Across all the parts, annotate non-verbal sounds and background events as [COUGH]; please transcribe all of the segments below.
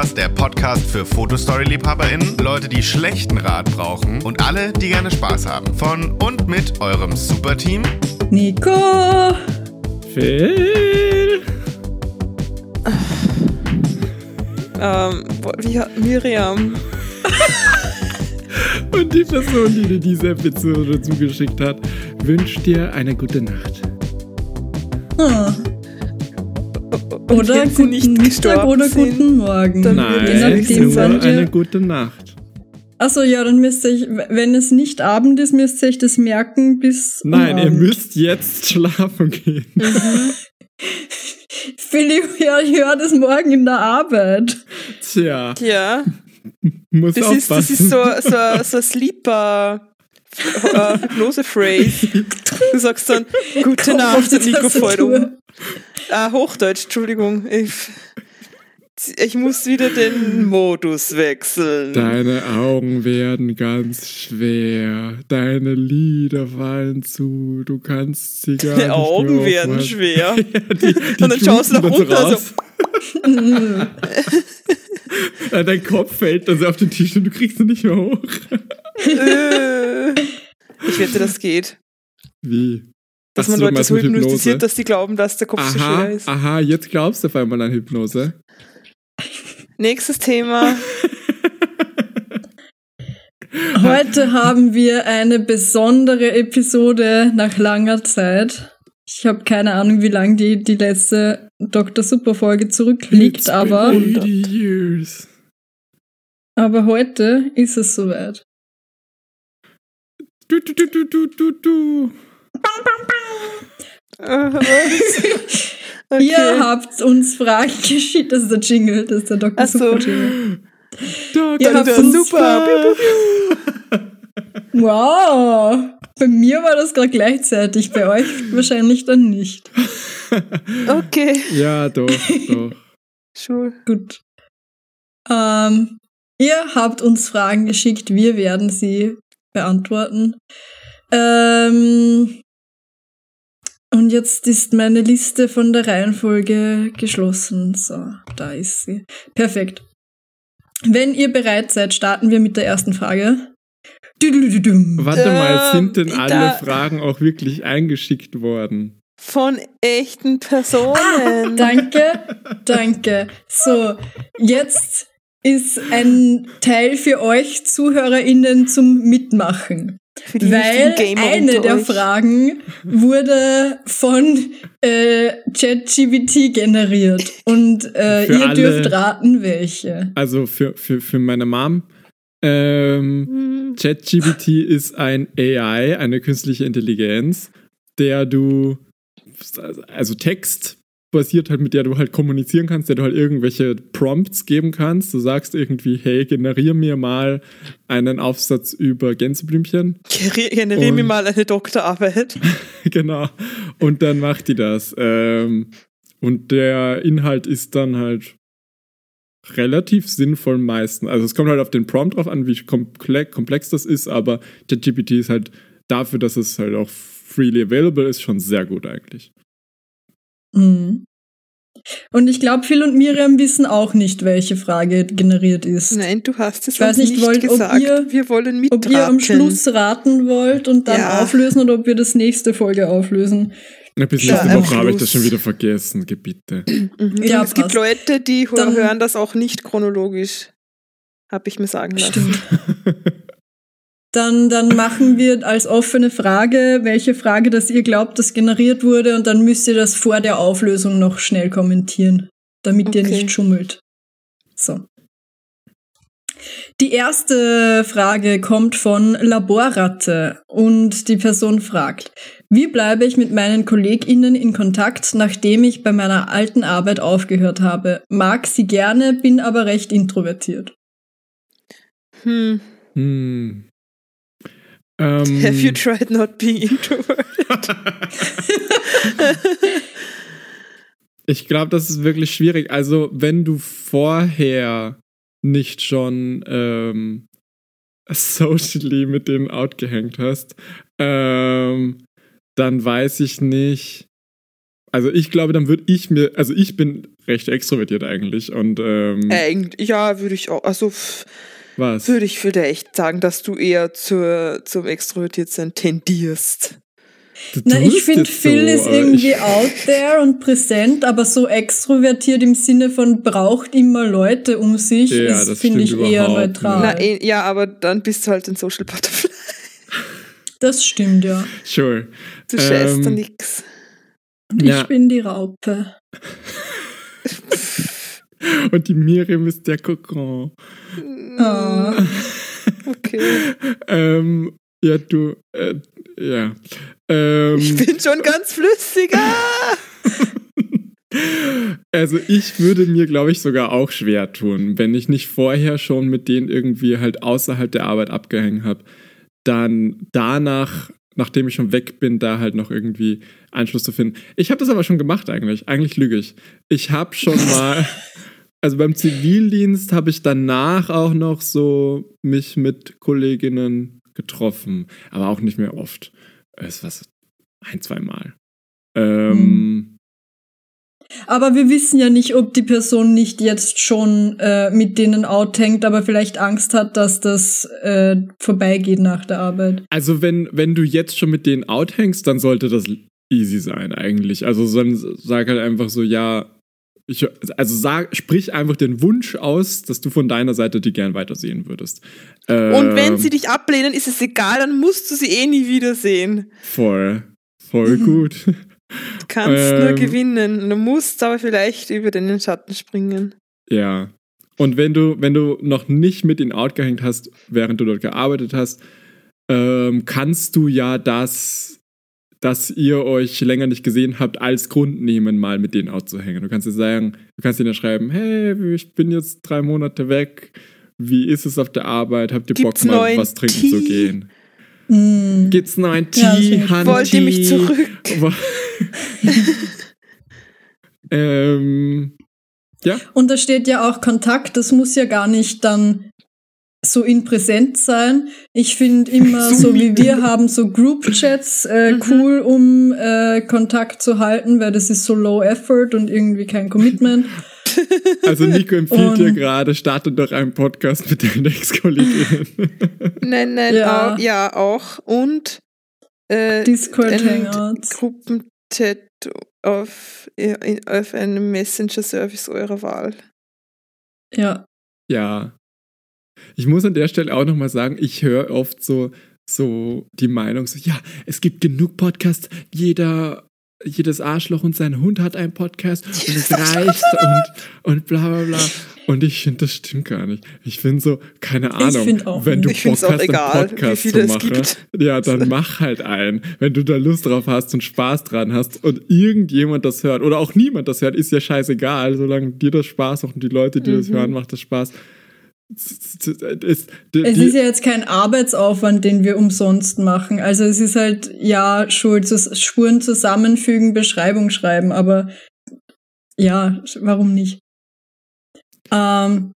Podcast, der Podcast für Fotostory-LiebhaberInnen, Leute, die schlechten Rat brauchen und alle, die gerne Spaß haben. Von und mit eurem Superteam Nico, Phil. Ähm, wie hat Miriam? [LAUGHS] Und die Person, die dir diese Episode zugeschickt hat, wünscht dir eine gute Nacht. Ah. Und oder wenn sie guten nicht Mittag oder sind, guten Morgen. dann Nein, Je nachdem, eine gute Nacht. Achso, ja, dann müsst ihr euch, wenn es nicht Abend ist, müsst ihr euch das merken bis. Nein, ihr müsst jetzt schlafen gehen. Philipp, ja, ich höre das morgen in der Arbeit. Tja, Ja, muss das ist, das ist so, so, so ein Sleeper. Äh, Hypnose-Phrase. Du sagst dann, gute Nacht, Nico fällt Tastatur. um. Ah, Hochdeutsch, Entschuldigung. Ich, ich muss wieder den Modus wechseln. Deine Augen werden ganz schwer. Deine Lider fallen zu. Du kannst sie gar Die nicht Augen mehr werden schwer. [LAUGHS] Ja, die, die Und dann schaust du nach unten, raus. [LAUGHS] Ja, [LAUGHS] Dein Kopf fällt dann so auf den Tisch und du kriegst ihn nicht mehr hoch. Äh, ich wette, das geht. Wie? Dass Ach man so, Leute so hypnotisiert, dass die glauben, dass der Kopf so schwer Aha, ist. aha, jetzt glaubst du auf einmal an Hypnose. Nächstes Thema. [LAUGHS] Heute haben wir eine besondere Episode nach langer Zeit. Ich habe keine Ahnung, wie lang die, die letzte Dr. Super Folge zurückliegt, It's aber, been 80 years. aber heute ist es soweit. Du, du, du, du, du, du, du. Äh, was? [LAUGHS] Okay. Ihr habt uns Fragen geschickt. Das ist der Jingle, das ist der Dr. Ach so. Super Jingle. Da, Ihr habt da, uns super. [LAUGHS] Wow! Bei mir war das gerade gleichzeitig, bei euch wahrscheinlich dann nicht. Okay. Ja, doch, doch. Schul. Gut. Ähm, ihr habt uns Fragen geschickt, wir werden sie beantworten. Ähm, und jetzt ist meine Liste von der Reihenfolge geschlossen. So, da ist sie. Perfekt. Wenn ihr bereit seid, starten wir mit der ersten Frage. Warte mal, sind denn Ähm, alle Fragen auch wirklich eingeschickt worden? Von echten Personen. Danke, danke. So, jetzt ist ein Teil für euch ZuhörerInnen zum Mitmachen. Für die Weil eine der euch. Fragen wurde von äh, ChatGPT generiert. Und äh, ihr alle- dürft raten, welche. Also für, für, für meine Mom. Ähm, Hm. ChatGPT ist ein AI, eine künstliche Intelligenz, der du, also Text basiert halt, mit der du halt kommunizieren kannst, der du halt irgendwelche Prompts geben kannst. Du sagst irgendwie, hey, generier mir mal einen Aufsatz über Gänseblümchen. Generiere mir mal eine Doktorarbeit. [LAUGHS] genau. Und dann macht die das. Ähm, und der Inhalt ist dann halt relativ sinnvoll meistens. Also es kommt halt auf den Prompt drauf an, wie komplex, komplex das ist, aber ChatGPT ist halt dafür, dass es halt auch freely available ist, schon sehr gut eigentlich. Mhm. Und ich glaube, Phil und Miriam wissen auch nicht, welche Frage generiert ist. Nein, du hast es Ich weiß nicht, nicht wollt- ob gesagt. ihr- Wir wollen mitraten. Ob ihr am Schluss raten wollt und dann Ja. auflösen oder ob wir das nächste Folge auflösen. Na, bis Ja, nächste am Woche habe ich das schon wieder vergessen, Gebitte. [CLEARS THROAT] Mhm. Ja, es gibt. Leute, die Dann- hören das auch nicht chronologisch. Habe ich mir sagen lassen. [LAUGHS] Dann, dann machen wir als offene Frage, welche Frage, dass ihr glaubt, dass generiert wurde und dann müsst ihr das vor der Auflösung noch schnell kommentieren, damit ihr Okay. nicht schummelt. So. Die erste Frage kommt von Laborratte und die Person fragt, wie bleibe ich mit meinen KollegInnen in Kontakt, nachdem ich bei meiner alten Arbeit aufgehört habe? Mag sie gerne, bin aber recht introvertiert. Hm. Hm. Ähm, Have you tried not being introverted? [LAUGHS] Ich glaube, das ist wirklich schwierig. Also, wenn du vorher nicht schon ähm, socially mit denen outgehängt hast, ähm, dann weiß ich nicht. Also ich glaube, dann würde ich mir, also ich bin recht extrovertiert eigentlich. Und ähm, ja, würde ich auch, also was? würde ich vielleicht sagen, dass du eher zur, zum Extrovertiertsein tendierst. Du Na, ich finde, Phil so, ist aber irgendwie ich, out there und präsent, aber so extrovertiert im Sinne von braucht immer Leute um sich, Ja, ist, das finde ich, eher neutral. Na, eh, ja, aber dann bist du halt ein Social Butterfly. das stimmt, ja. Sure. Du scheißt da Ähm, nix. Und Ja. Ich bin die Raupe. [LAUGHS] Und die Miriam ist der Kokon. Ah. [LAUGHS] Okay. Ähm, ja, du, äh, ja. Ähm, Ich bin schon ganz flüssiger. [LAUGHS] Also ich würde mir, glaube ich, sogar auch schwer tun, wenn ich nicht vorher schon mit denen irgendwie halt außerhalb der Arbeit abgehängt habe, dann danach, nachdem ich schon weg bin, da halt noch irgendwie Anschluss zu finden. Ich habe das aber schon gemacht eigentlich. Eigentlich lüge ich. Ich habe schon [LAUGHS] mal, also beim Zivildienst habe ich danach auch noch so mich mit Kolleginnen getroffen, aber auch nicht mehr oft. Es war so ein, zwei Mal. Ähm, Aber wir wissen ja nicht, ob die Person nicht jetzt schon äh, mit denen outhängt, aber vielleicht Angst hat, dass das äh, vorbeigeht nach der Arbeit. Also wenn, wenn du jetzt schon mit denen outhängst, dann sollte das easy sein eigentlich. Also dann sag halt einfach so, ja, ich, also sag, sprich einfach den Wunsch aus, dass du von deiner Seite die gern weitersehen würdest. Und wenn Ähm, sie dich ablehnen, ist es egal, dann musst du sie eh nie wiedersehen. Voll, voll Mhm. gut. Du kannst [LAUGHS] nur Ähm. gewinnen. Du musst aber vielleicht über den Schatten springen. Ja. Und wenn du, wenn du noch nicht mit ihnen outgehängt hast, während du dort gearbeitet hast, ähm, kannst du ja das, dass ihr euch länger nicht gesehen habt, als Grund nehmen, mal mit denen outzuhängen. Du kannst dir sagen, du kannst ihnen schreiben, hey, ich bin jetzt drei Monate weg. Wie ist es auf der Arbeit? Habt ihr Gibt's Bock, mal was trinken Tee? zu gehen? Mm. Gibt's neuen Tee, Ja, ich- Handy? Wollt ihr mich zurück? [LAUGHS] ähm, ja, Und da steht ja auch Kontakt, das muss ja gar nicht dann so in Präsenz sein. Ich finde immer, [LAUGHS] so wie wir haben, so Group-Chats [LAUGHS] äh, Mhm. cool, um äh, Kontakt zu halten, weil das ist so low effort und irgendwie kein Commitment. [LAUGHS] Also Nico empfiehlt dir gerade, starte doch einen Podcast mit deinen Ex-Kolleginnen. Nein, nein, Ja. Auch, ja, auch. Und äh, Discord ein Hangouts. Gruppenchat auf, auf einem Messenger-Service eurer Wahl. Ja. ja. Ich muss an der Stelle auch nochmal sagen, ich höre oft so, so die Meinung, so, ja, es gibt genug Podcasts, jeder, jedes Arschloch und sein Hund hat einen Podcast und es reicht und, und bla bla bla. Und ich finde, das stimmt gar nicht. Ich finde so, keine Ahnung, auch wenn du Bock hast, egal, einen Podcast zu machen, ja, dann [LAUGHS] mach halt einen. Wenn du da Lust drauf hast und Spaß dran hast und irgendjemand das hört oder auch niemand das hört, ist ja scheißegal, solange dir das Spaß macht und die Leute, die das Mhm. hören, macht das Spaß. Es, ist ja jetzt kein Arbeitsaufwand, den wir umsonst machen. Also es ist halt, ja, Schuld, Spuren zusammenfügen, Beschreibung schreiben, aber ja, warum nicht? Ähm,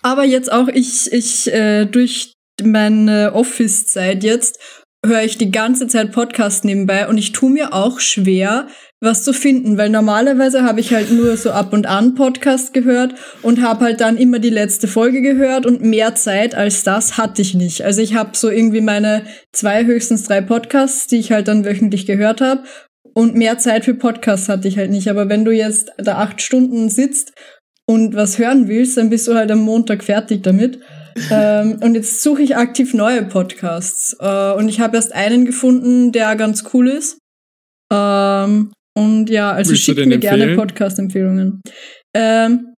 aber jetzt auch ich, ich äh, durch meine Office-Zeit jetzt höre ich die ganze Zeit Podcast nebenbei und ich tue mir auch schwer, was zu finden, weil normalerweise habe ich halt nur so ab und an Podcast gehört und habe halt dann immer die letzte Folge gehört und mehr Zeit als das hatte ich nicht. Also ich habe so irgendwie meine zwei, höchstens drei Podcasts, die ich halt dann wöchentlich gehört habe und mehr Zeit für Podcasts hatte ich halt nicht. Aber wenn du jetzt da acht Stunden sitzt und was hören willst, dann bist du halt am Montag fertig damit. [LAUGHS] ähm, und jetzt suche ich aktiv neue Podcasts. Äh, und ich habe erst einen gefunden, der ganz cool ist. Ähm, und ja, also Willst schickt mir gerne empfehlen? Podcast-Empfehlungen. Ähm,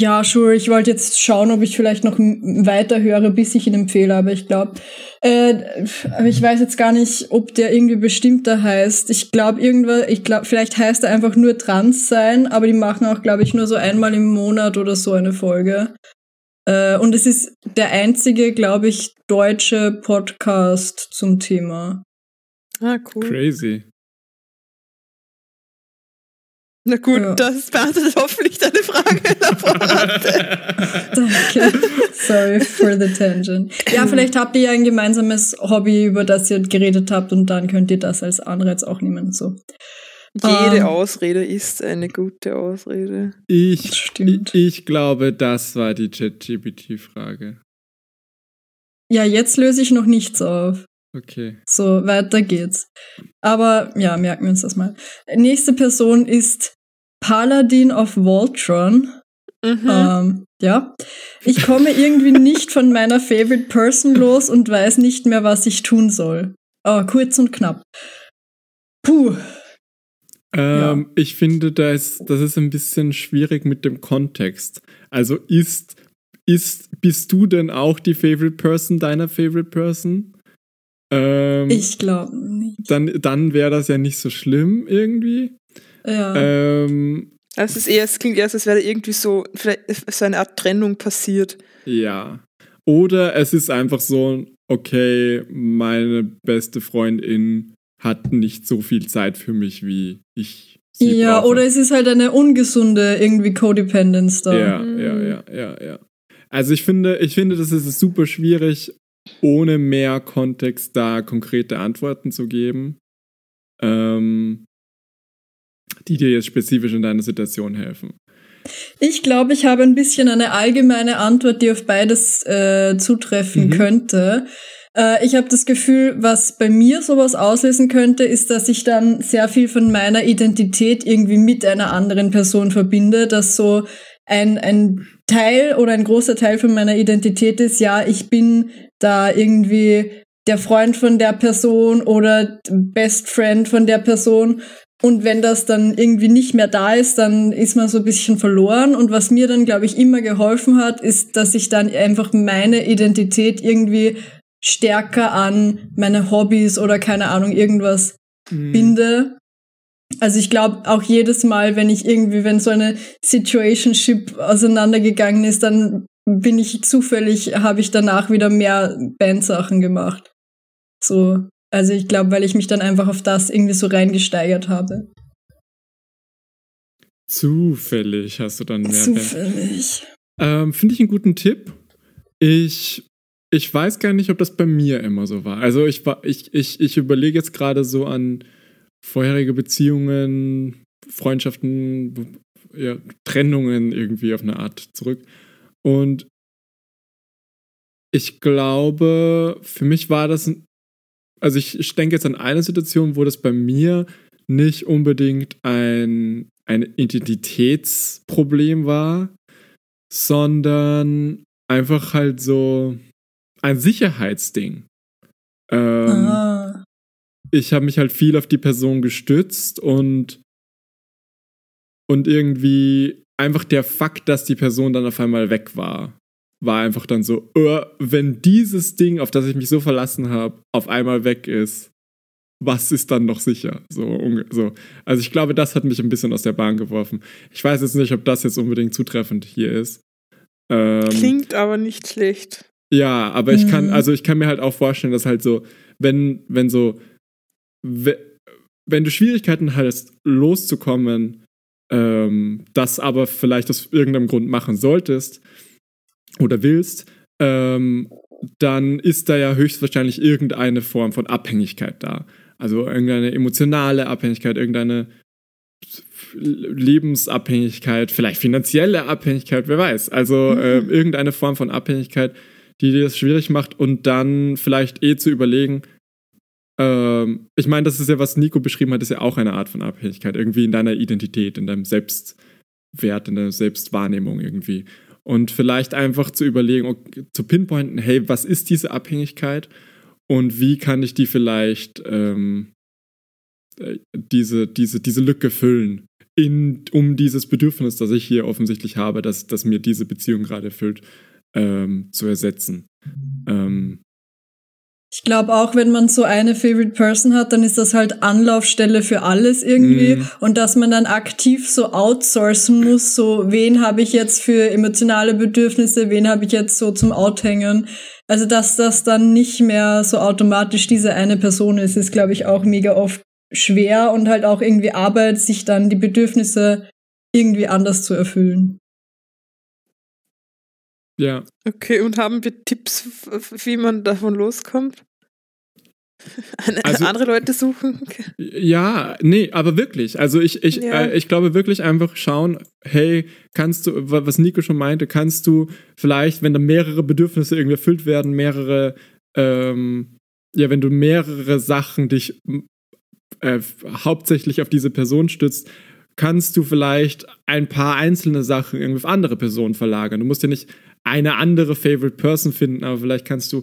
ja, sure, ich wollte jetzt schauen, ob ich vielleicht noch weiter höre, bis ich ihn empfehle, aber ich glaube, äh, aber ich weiß jetzt gar nicht, ob der irgendwie bestimmter heißt. Ich glaube, irgendwas, ich glaube, vielleicht heißt er einfach nur Trans sein, aber die machen auch, glaube ich, nur so einmal im Monat oder so eine Folge. Äh, und es ist der einzige, glaube ich, deutsche Podcast zum Thema. Ah, cool. Crazy. Na gut, Ja. das beantwortet hoffentlich deine Frage. [LAUGHS] Danke. Sorry for the tangent. Ja, vielleicht habt ihr ja ein gemeinsames Hobby, über das ihr geredet habt und dann könnt ihr das als Anreiz auch nehmen. So. Jede Ähm. Ausrede ist eine gute Ausrede. Ich, ich, ich glaube, das war die ChatGPT-Frage. Ja, jetzt löse ich noch nichts auf. Okay. So, weiter geht's. Aber ja, merken wir uns das mal. Nächste Person ist Paladin of Voltron. Mhm. Ähm, ja. Ich komme irgendwie nicht von meiner Favorite Person los und weiß nicht mehr, was ich tun soll. Aber kurz und knapp. Puh. Ähm, Ich finde, da ist, das ist ein bisschen schwierig mit dem Kontext. Also ist, ist, bist du denn auch die Favorite Person deiner Favorite Person? Ähm, Ich glaube nicht. dann dann wäre das ja nicht so schlimm irgendwie. Ja. Ähm, Also es ist eher, es klingt eher, als wäre irgendwie so, vielleicht so eine Art Trennung passiert. ja. Oder es ist einfach so, okay, meine beste Freundin hat nicht so viel Zeit für mich, wie ich sie ja, brauche. oder es ist halt eine ungesunde irgendwie Codependence da. Ja, Mhm. ja, ja, ja, ja. Also ich finde, ich finde, das ist super schwierig, ohne mehr Kontext da konkrete Antworten zu geben, ähm, die dir jetzt spezifisch in deiner Situation helfen. Ich glaube, ich habe ein bisschen eine allgemeine Antwort, die auf beides äh, zutreffen Mhm. könnte. Äh, ich habe das Gefühl, was bei mir sowas auslösen könnte, ist, dass ich dann sehr viel von meiner Identität irgendwie mit einer anderen Person verbinde, dass so ein, ein Teil oder ein großer Teil von meiner Identität ist, ja, ich bin da irgendwie der Freund von der Person oder Best Friend von der Person und wenn das dann irgendwie nicht mehr da ist, dann ist man so ein bisschen verloren. Und was mir dann, glaube ich, immer geholfen hat, ist, dass ich dann einfach meine Identität irgendwie stärker an meine Hobbys oder keine Ahnung, irgendwas Mhm. binde. Also ich glaube auch jedes Mal, wenn ich irgendwie, wenn so eine Situationship auseinandergegangen ist, dann bin ich zufällig, habe ich danach wieder mehr Bandsachen gemacht. So, also ich glaube, weil ich mich dann einfach auf das irgendwie so reingesteigert habe. Zufällig hast du dann mehr. Zufällig. Ähm, Finde ich einen guten Tipp. Ich, ich weiß gar nicht, ob das bei mir immer so war. Also ich, war- ich, ich, ich überlege jetzt gerade so an vorherige Beziehungen, Freundschaften, ja, Trennungen irgendwie auf eine Art zurück. Und ich glaube, für mich war das, also ich, ich denke jetzt an eine Situation, wo das bei mir nicht unbedingt ein, ein Identitätsproblem war, sondern einfach halt so ein Sicherheitsding. Ähm, ah. ich habe mich halt viel auf die Person gestützt und und irgendwie einfach der Fakt, dass die Person dann auf einmal weg war, war einfach dann so, äh, wenn dieses Ding, auf das ich mich so verlassen habe, auf einmal weg ist, was ist dann noch sicher? So, so. Also ich glaube, das hat mich ein bisschen aus der Bahn geworfen. Ich weiß jetzt nicht, ob das jetzt unbedingt zutreffend hier ist. Ähm, Klingt aber nicht schlecht. ja, aber ich kann, Mhm. also ich kann mir halt auch vorstellen, dass halt so, wenn, wenn so, we- wenn du Schwierigkeiten hast, loszukommen, ähm, das aber vielleicht aus irgendeinem Grund machen solltest oder willst, ähm, dann ist da ja höchstwahrscheinlich irgendeine Form von Abhängigkeit da. Also irgendeine emotionale Abhängigkeit, irgendeine Lebensabhängigkeit, vielleicht finanzielle Abhängigkeit, wer weiß. Also äh, irgendeine Form von Abhängigkeit, die dir das schwierig macht und dann vielleicht eh zu überlegen, ähm, ich meine, das ist ja, was Nico beschrieben hat, ist ja auch eine Art von Abhängigkeit, irgendwie in deiner Identität, in deinem Selbstwert, in deiner Selbstwahrnehmung irgendwie. Und vielleicht einfach zu überlegen, okay, zu pinpointen, hey, was ist diese Abhängigkeit und wie kann ich die vielleicht ähm, äh, diese, diese, diese Lücke füllen, in, um dieses Bedürfnis, das ich hier offensichtlich habe, dass, dass mir diese Beziehung gerade erfüllt, ähm, zu ersetzen. Ähm, Ich glaube auch, wenn man so eine Favorite Person hat, dann ist das halt Anlaufstelle für alles irgendwie. Mhm. Und dass man dann aktiv so outsourcen muss, so wen habe ich jetzt für emotionale Bedürfnisse, wen habe ich jetzt so zum Outhängen. Also dass das dann nicht mehr so automatisch diese eine Person ist, ist, glaube ich, auch mega oft schwer und halt auch irgendwie Arbeit, sich dann die Bedürfnisse irgendwie anders zu erfüllen. Ja, Okay, und haben wir Tipps, wie man davon loskommt? [LAUGHS] Also- andere Leute suchen. [LAUGHS] Ja, nee, aber wirklich. Also ich, ich, Ja. äh, ich glaube wirklich einfach schauen, hey, kannst du, wa- was Nico schon meinte, kannst du vielleicht, wenn da mehrere Bedürfnisse irgendwie erfüllt werden, mehrere, ähm, ja, wenn du mehrere Sachen dich äh, hauptsächlich auf diese Person stützt, kannst du vielleicht ein paar einzelne Sachen irgendwie auf andere Personen verlagern. Du musst ja nicht eine andere Favorite Person finden, aber vielleicht kannst du,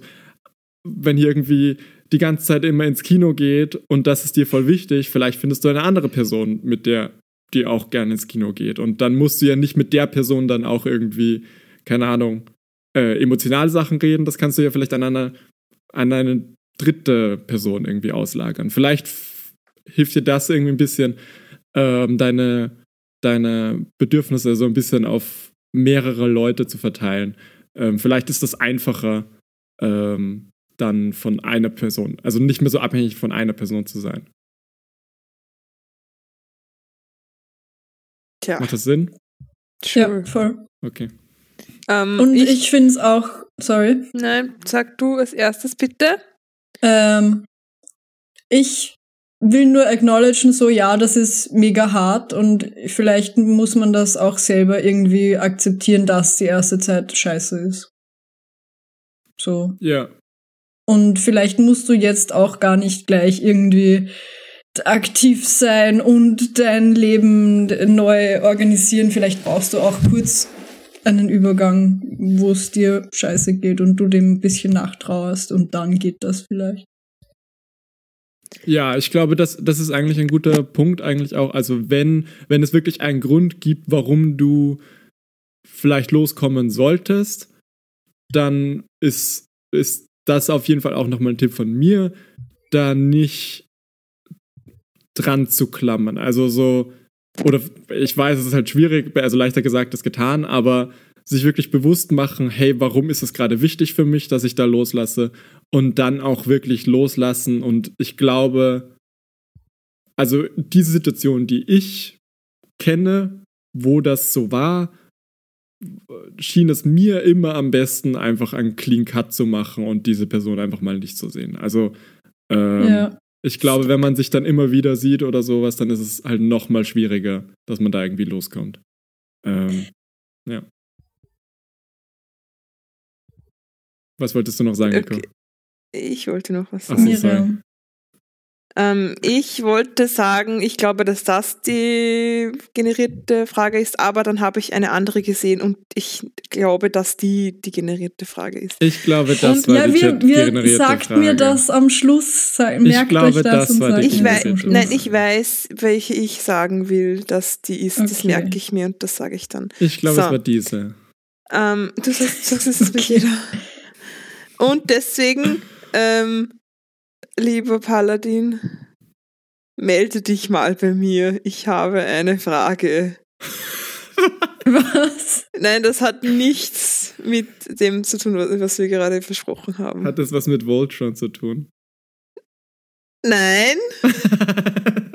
wenn hier irgendwie die ganze Zeit immer ins Kino geht und das ist dir voll wichtig, vielleicht findest du eine andere Person, mit der die auch gerne ins Kino geht. Und dann musst du ja nicht mit der Person dann auch irgendwie, keine Ahnung, äh, emotionale Sachen reden. Das kannst du ja vielleicht an eine, an eine dritte Person irgendwie auslagern. Vielleicht hilft dir das irgendwie ein bisschen, ähm, deine, deine Bedürfnisse so ein bisschen auf mehrere Leute zu verteilen. Ähm, vielleicht ist das einfacher, ähm, dann von einer Person, also nicht mehr so abhängig von einer Person zu sein. Tja, Macht das Sinn? Ja, true. voll. Okay. Ähm, Und ich, ich, finde es auch, sorry, Nein, sag du als erstes bitte. ähm, ich will nur acknowledgen, so ja, das ist mega hart und vielleicht muss man das auch selber irgendwie akzeptieren, dass die erste Zeit scheiße ist. So. Ja. Und vielleicht musst du jetzt auch gar nicht gleich irgendwie aktiv sein und dein Leben neu organisieren. Vielleicht brauchst du auch kurz einen Übergang, wo es dir scheiße geht und du dem ein bisschen nachtrauerst und dann geht das vielleicht. Ja, ich glaube, das, das ist eigentlich ein guter Punkt, eigentlich auch. Also, wenn, wenn es wirklich einen Grund gibt, warum du vielleicht loskommen solltest, dann ist, ist das auf jeden Fall auch nochmal ein Tipp von mir, da nicht dran zu klammern. Also so, oder ich weiß, es ist halt schwierig, also leichter gesagt als getan, aber sich wirklich bewusst machen, hey, warum ist es gerade wichtig für mich, dass ich da loslasse und dann auch wirklich loslassen und ich glaube, also diese Situation, die ich kenne, wo das so war, schien es mir immer am besten, einfach einen Clean Cut zu machen und diese Person einfach mal nicht zu sehen. Also ähm, ja. ich glaube, wenn man sich dann immer wieder sieht oder sowas, dann ist es halt noch mal schwieriger, dass man da irgendwie loskommt. Ähm, ja. Was wolltest du noch sagen, Nico? Okay. Ich wollte noch was Ach sagen. so, sorry. Miriam. Ähm, ich wollte sagen, ich glaube, dass das die generierte Frage ist, aber dann habe ich eine andere gesehen und ich glaube, dass die die generierte Frage ist. Ich glaube, das Und- war Ja, die wir, wir generierte sagt Frage. mir das am Schluss. Merkt glaube, euch das, das und war sagt die Ich weiß, das nein, ich weiß, welche ich sagen will, dass die ist. Das Okay. merke ich mir und das sage ich dann. Ich glaube, So. es war diese. Ähm, du sagst, sagst es bei [LAUGHS] Okay. jeder. Und deswegen, ähm, lieber Paladin, melde dich mal bei mir. Ich habe eine Frage. [LAUGHS] Was? Nein, das hat nichts mit dem zu tun, was was wir gerade versprochen haben. Hat das was mit Voltron zu tun? Nein. [LAUGHS]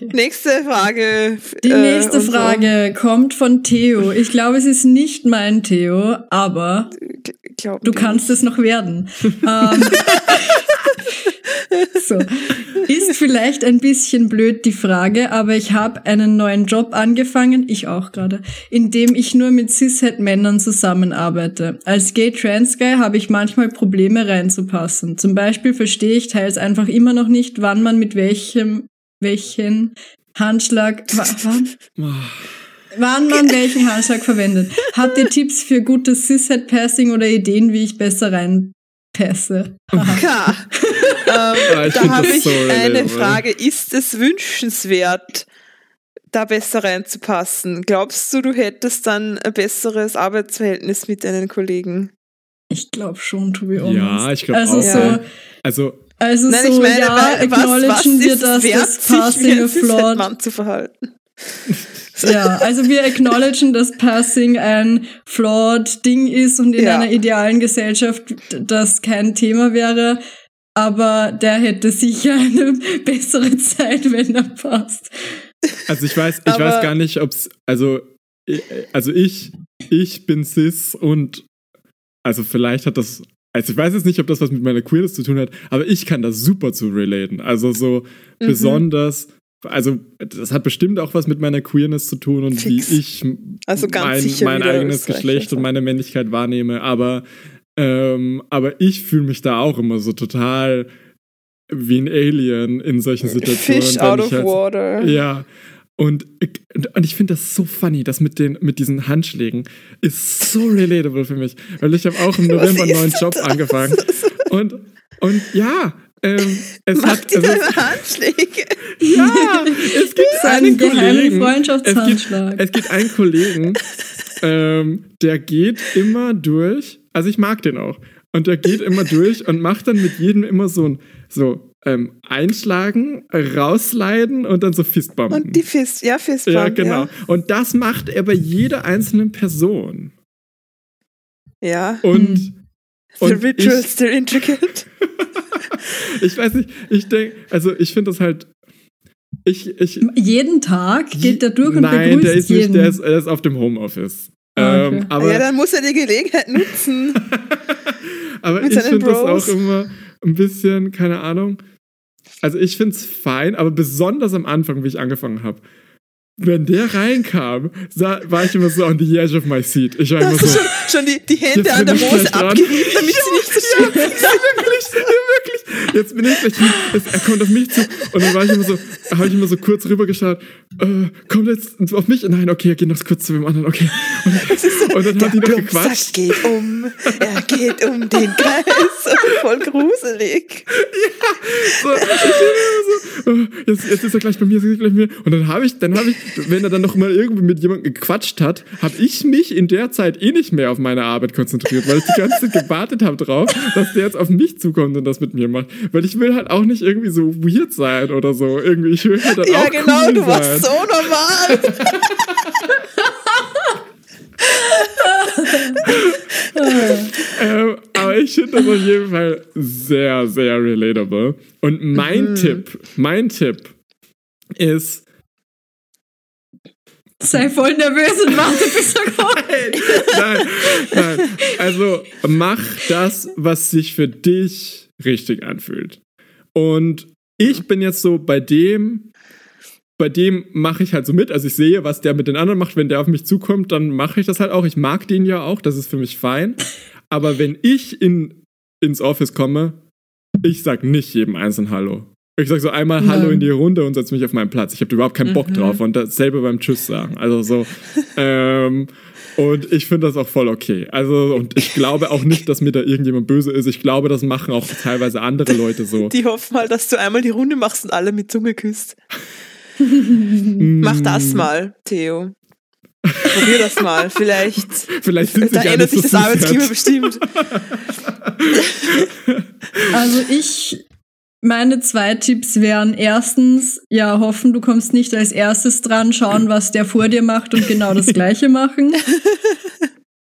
[LAUGHS] Nächste Frage. Die äh, nächste so. Frage kommt von Theo. Ich glaube, es ist nicht mein Theo, aber glauben du kannst nicht. es noch werden. ähm, [LAUGHS] so. Ist vielleicht ein bisschen blöd die Frage, aber ich habe einen neuen Job angefangen, ich auch gerade, in dem ich nur mit Cishet-Männern zusammenarbeite. Als Gay-Trans-Guy habe ich manchmal Probleme reinzupassen. Zum Beispiel verstehe ich teils einfach immer noch nicht, wann man mit welchem, welchen Handschlag, wa- wann? wann man welchen Handschlag verwendet. Habt ihr Tipps für gutes Cishet-Passing oder Ideen, wie ich besser reinpasse? [LAUGHS] Ähm, Ah, ich da habe ich so eine. Frage. Ist es wünschenswert, da besser reinzupassen? Glaubst du, du hättest dann ein besseres Arbeitsverhältnis mit deinen Kollegen? Ich glaube schon, to be honest. Ja, ich glaube also auch. So, Ja. Also, Also Nein, so, ich meine, ja, weil, was, was acknowledgen wir, dass es wert, das Passing ein a flawed zu verhalten? Ja, also wir acknowledgen, dass Passing ein flawed Ding ist und in Ja. einer idealen Gesellschaft das kein Thema wäre. Aber der hätte sicher eine [LAUGHS] bessere Zeit, wenn er passt. also ich weiß, ich Aber- weiß gar nicht, ob's, also, äh, also ich, ich bin cis und also vielleicht hat das also ich weiß jetzt nicht, ob das was mit meiner Queerness zu tun hat, aber ich kann das super zu relaten. Also so Mhm. besonders, also das hat bestimmt auch was mit meiner Queerness zu tun und Fix. wie ich Also mein, mein eigenes Geschlecht und meine Männlichkeit wahrnehme. Aber, ähm, aber ich fühle mich da auch immer so total wie ein Alien in solchen Situationen. Fish out of halt- water. ja. Und, ich- und ich finde das so funny, das mit, den, mit diesen Handschlägen ist so relatable für mich. Weil ich habe auch im [LAUGHS] November einen ist neuen das? Job angefangen. Und, und ja, ähm, es Mach hat. Also, deine Handschläge. ja, [LAUGHS] es gibt Seinen einen geheimen Kollegen. Es gibt, es gibt einen Kollegen, ähm, der geht immer durch. Also ich mag den auch. Und der geht immer durch und macht dann mit jedem immer so ein so ähm, einschlagen, rausleiten und dann so Fistbumpen. Und die Fist, ja, Fistbump. Ja, genau. Und das macht er bei jeder einzelnen Person. Ja. Und, Hm. The und ritual ich, still intricate. [LAUGHS] ich weiß nicht, ich denke, also ich finde das halt, ich, ich, Jeden Tag geht der durch und Nein, begrüßt der ist jeden. nicht, der ist, er ist auf dem Homeoffice. Ah, okay. ähm, aber ja, dann muss er die Gelegenheit nutzen. [LAUGHS] aber mit ich finde das auch immer ein bisschen, keine Ahnung. Also ich finde es fein, aber besonders am Anfang, wie ich angefangen habe. Wenn der reinkam, sah, war ich immer so on the edge of my seat. Ich war immer so. schon, schon die, die Hände an der Hose abgerieben, damit sie nicht so schön Ja, wirklich, ja, wirklich. Jetzt bin ich gleich, jetzt, er kommt auf mich zu und dann war ich immer so, habe ich immer so kurz rübergeschaut, äh, kommt jetzt auf mich? Nein, okay, er geht noch kurz zu dem anderen, okay. Und, und dann hat die noch gequatscht. geht um, er geht um den Kreis. Voll gruselig. So, ich immer so, äh, jetzt, jetzt ist er gleich bei mir, jetzt ist er gleich bei mir. Und dann habe ich, dann habe ich, wenn er dann noch mal irgendwie mit jemandem gequatscht hat, habe ich mich in der Zeit eh nicht mehr auf meine Arbeit konzentriert, weil ich die ganze Zeit gewartet habe drauf, dass der jetzt auf mich zukommt und das mit mir macht. Weil ich will halt auch nicht irgendwie so weird sein oder so. Irgendwie, ich will halt dann Ja, auch genau, cool du warst sein. so normal. Ähm, aber ich finde das auf jeden Fall sehr, sehr relatable. Und mein Tipp, mein Tipp ist, Sei voll nervös und warte, bis er kommt. nein, nein. Also mach das, was sich für dich richtig anfühlt. Und ich bin jetzt so bei dem, bei dem mache ich halt so mit. Also ich sehe, was der mit den anderen macht. Wenn der auf mich zukommt, dann mache ich das halt auch. Ich mag den ja auch, das ist für mich fein. Aber wenn ich in, ins Office komme, ich sag nicht jedem einzeln Hallo. Ich sag so einmal Hallo Nein. in die Runde und setz mich auf meinen Platz. Ich habe überhaupt keinen Bock drauf. Und dasselbe beim Tschüss sagen. Also so. [LAUGHS] ähm, und ich finde das auch voll okay. Also, und ich glaube auch nicht, dass mir da irgendjemand böse ist. Ich glaube, das machen auch teilweise andere Leute so. Die hoffen mal, dass du einmal die Runde machst und alle mit Zunge küsst. [LAUGHS] Mach das mal, Theo. Probier das mal. Vielleicht. [LAUGHS] Vielleicht sind sie Da ändert sich das süß Arbeitsklima bestimmt. Also ich, meine zwei Tipps wären erstens, ja, hoffen, du kommst nicht als erstes dran, schauen, was der vor dir macht und genau das gleiche [LAUGHS] machen.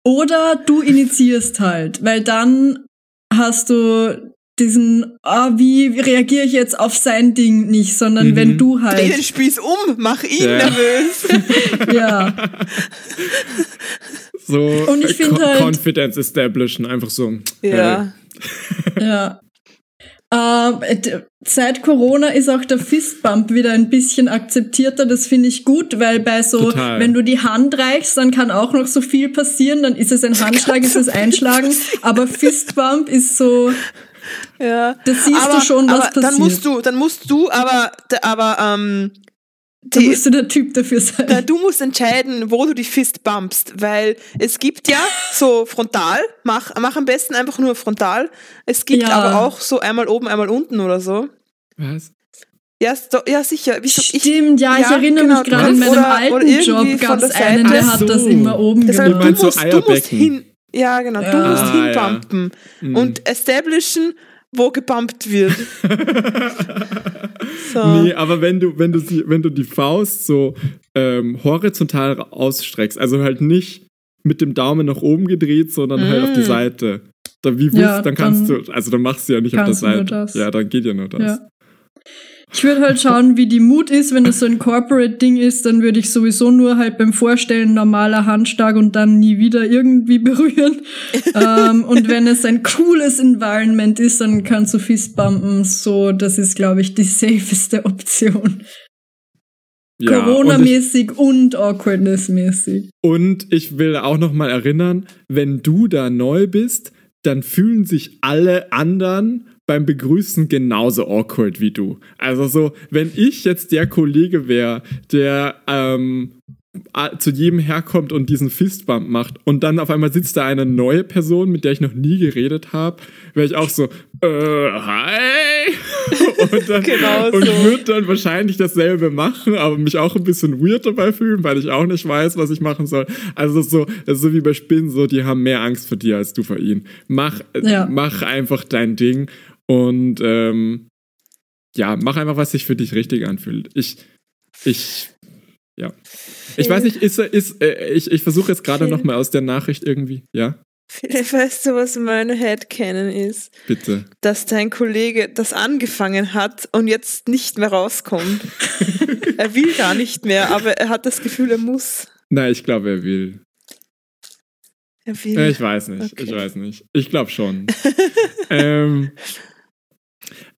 Oder du initiierst halt, weil dann hast du diesen, ah, wie reagiere ich jetzt auf sein Ding nicht, sondern Mhm. wenn du Dreh den halt, Spieß um, mach ihn Ja. nervös. [LAUGHS] [LAUGHS] ja, So Und ich äh, find Co- halt- Confidence establishen, einfach so. Ja. ja. D- seit Corona ist auch der Fistbump wieder ein bisschen akzeptierter. Das finde ich gut, weil bei so, Total. wenn du die Hand reichst, dann kann auch noch so viel passieren. Dann ist es ein [LAUGHS] Handschlag, ist es Einschlagen. [LAUGHS] Aber Fistbump ist so, ja. das siehst aber, du schon, was aber passiert. Dann musst du, dann musst du aber, aber, ähm, da die, musst du der Typ dafür sein. Na, du musst entscheiden, wo du die Fist bumpst, weil es gibt ja so frontal, mach, mach am besten einfach nur frontal. Es gibt Ja. aber auch so einmal oben, einmal unten oder so. Was? Ja, so, ja sicher. Wieso, ich, Stimmt, ja, ich ja, erinnere genau, mich gerade in das meinem oder- oder alten irgendwie Job von gab es einen, der Ach hat so. das immer oben deshalb, Du gemacht. du meinst so musst, du musst hin. Ja, genau, du Ja. musst Ah, hinbumpen Mhm. und establishen, wo gebumpt wird. [LAUGHS] so. Nee, aber wenn du, wenn du sie, wenn du die Faust so ähm, horizontal ausstreckst, also halt nicht mit dem Daumen nach oben gedreht, sondern halt auf die Mm. Seite. Da, wie willst, Ja, dann kannst dann du, also dann machst du ja nicht auf der Seite. das. Ja, dann geht ja nur das. Ja. Ich würde halt schauen, wie die Mut ist. Wenn es so ein Corporate-Ding ist, dann würde ich sowieso nur halt beim Vorstellen normaler Handschlag und dann nie wieder irgendwie [LAUGHS] berühren. ähm, und wenn es ein cooles Environment ist, dann kannst du Fistbumpen. So, das ist, glaube ich, die [LAUGHS] safeste Option. Ja, und Corona-mäßig und, Awkwardness-mäßig. Und ich will auch noch mal erinnern, wenn du da neu bist, dann fühlen sich alle anderen beim Begrüßen genauso awkward wie du. Also so, wenn ich jetzt der Kollege wäre, der ähm, zu jedem herkommt und diesen Fistbump macht und dann auf einmal sitzt da eine neue Person, mit der ich noch nie geredet habe, wäre ich auch so, äh, hi! [LAUGHS] und dann, Genau und so. würde dann wahrscheinlich dasselbe machen, aber mich auch ein bisschen weird dabei fühlen, weil ich auch nicht weiß, was ich machen soll. Also so, so wie bei Spinnen, so, die haben mehr Angst vor dir als du vor ihnen. Mach, Ja. mach einfach dein Ding und ähm, ja, mach einfach, was sich für dich richtig anfühlt. Ich, ich, ja. Ich weiß nicht, ist, ist, äh, ich, ich versuche jetzt gerade nochmal aus der Nachricht irgendwie, ja, Philipp, weißt du, was meine Headcanon ist? bitte. Dass dein Kollege das angefangen hat und jetzt nicht mehr rauskommt. [LAUGHS] er will gar nicht mehr, aber er hat das Gefühl, er muss. Nein, ich glaube, er will. Er will. Äh, Ich weiß nicht, Okay. ich weiß nicht. Ich glaube schon. [LAUGHS] ähm,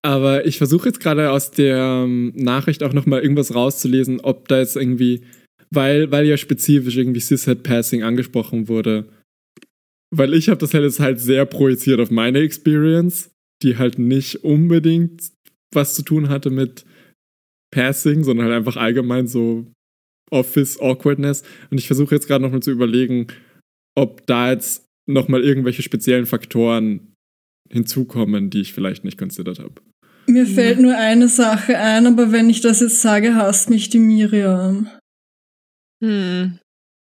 aber ich versuche jetzt gerade aus der ähm, Nachricht auch nochmal irgendwas rauszulesen, ob da jetzt irgendwie, weil, weil ja spezifisch irgendwie Cishet Passing angesprochen wurde, weil ich habe das halt jetzt halt sehr projiziert auf meine Experience, die halt nicht unbedingt was zu tun hatte mit Passing, sondern halt einfach allgemein so Office Awkwardness. Und ich versuche jetzt gerade nochmal zu überlegen, ob da jetzt nochmal irgendwelche speziellen Faktoren hinzukommen, die ich vielleicht nicht considered habe. Mir fällt nur eine Sache ein, aber wenn ich das jetzt sage, hasst mich die Miriam. Hm.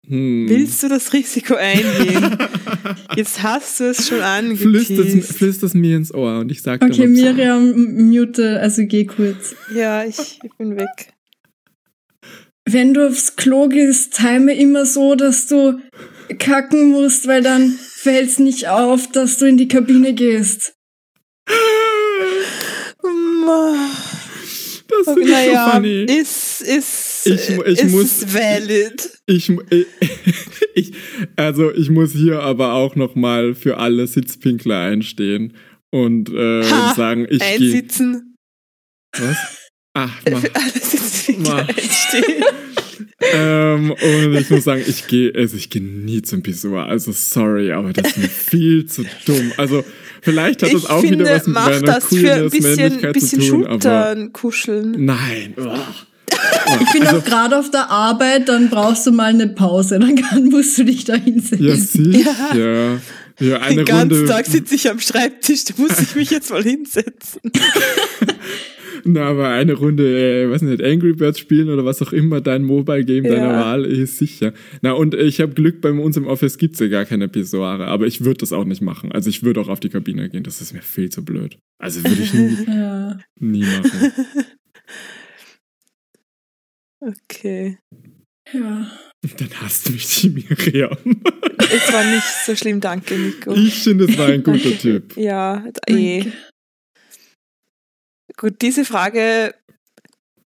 Hm. Willst du das Risiko eingehen? [LAUGHS] Jetzt hast du es schon Flüstert angeteased. flüstert's mir ins Ohr und ich sag Okay, dann, Miriam, mute, also geh kurz. Ja, ich, ich bin weg. Wenn du aufs Klo gehst, time immer so, dass du kacken musst, weil dann fällt's nicht auf, dass du in die Kabine gehst. [LAUGHS] Das finde ich so Naja, funny. ist, ist, Ich ich ist muss- valid. Ich, [LAUGHS] ich, also ich muss hier aber auch nochmal für alle Sitzpinkler einstehen und äh, Ha, sagen, ich gehe. Einsitzen. Was? Ach, mach. Für alles ist wieder Mach. einstehen. [LAUGHS] ähm, und ich muss sagen, ich gehe, also ich gehe nie zum Pissoir. Also sorry, aber das ist mir viel zu dumm. Also vielleicht hat das ich auch finde, wieder was mit mach meiner das für ein bisschen, bisschen zu tun, aber Schultern kuscheln. nein. Ugh. Ich finde auch gerade auf der Arbeit, dann brauchst du mal eine Pause, dann kann, musst du dich da hinsetzen. Ja, sicher. Ja. ja, eine Den ganzen Runde. Tag sitze ich am Schreibtisch, da muss ich mich jetzt mal hinsetzen. [LAUGHS] Na, aber eine Runde, äh, weiß nicht, Angry Birds spielen oder was auch immer dein Mobile Game deiner Ja. Wahl ist, sicher. Na, und ich habe Glück, bei uns im Office gibt's ja gar keine Pissoire, aber ich würde das auch nicht machen. Also ich würde auch auf die Kabine gehen, das ist mir viel zu blöd. Also würde ich nie, [LAUGHS] Ja. nie machen. [LAUGHS] Okay. ja. Dann hasst mich die Miriam. Es war nicht so schlimm, danke, Nico. Ich finde, es war ein guter. Typ. Ja, eh. Danke. Gut, diese Frage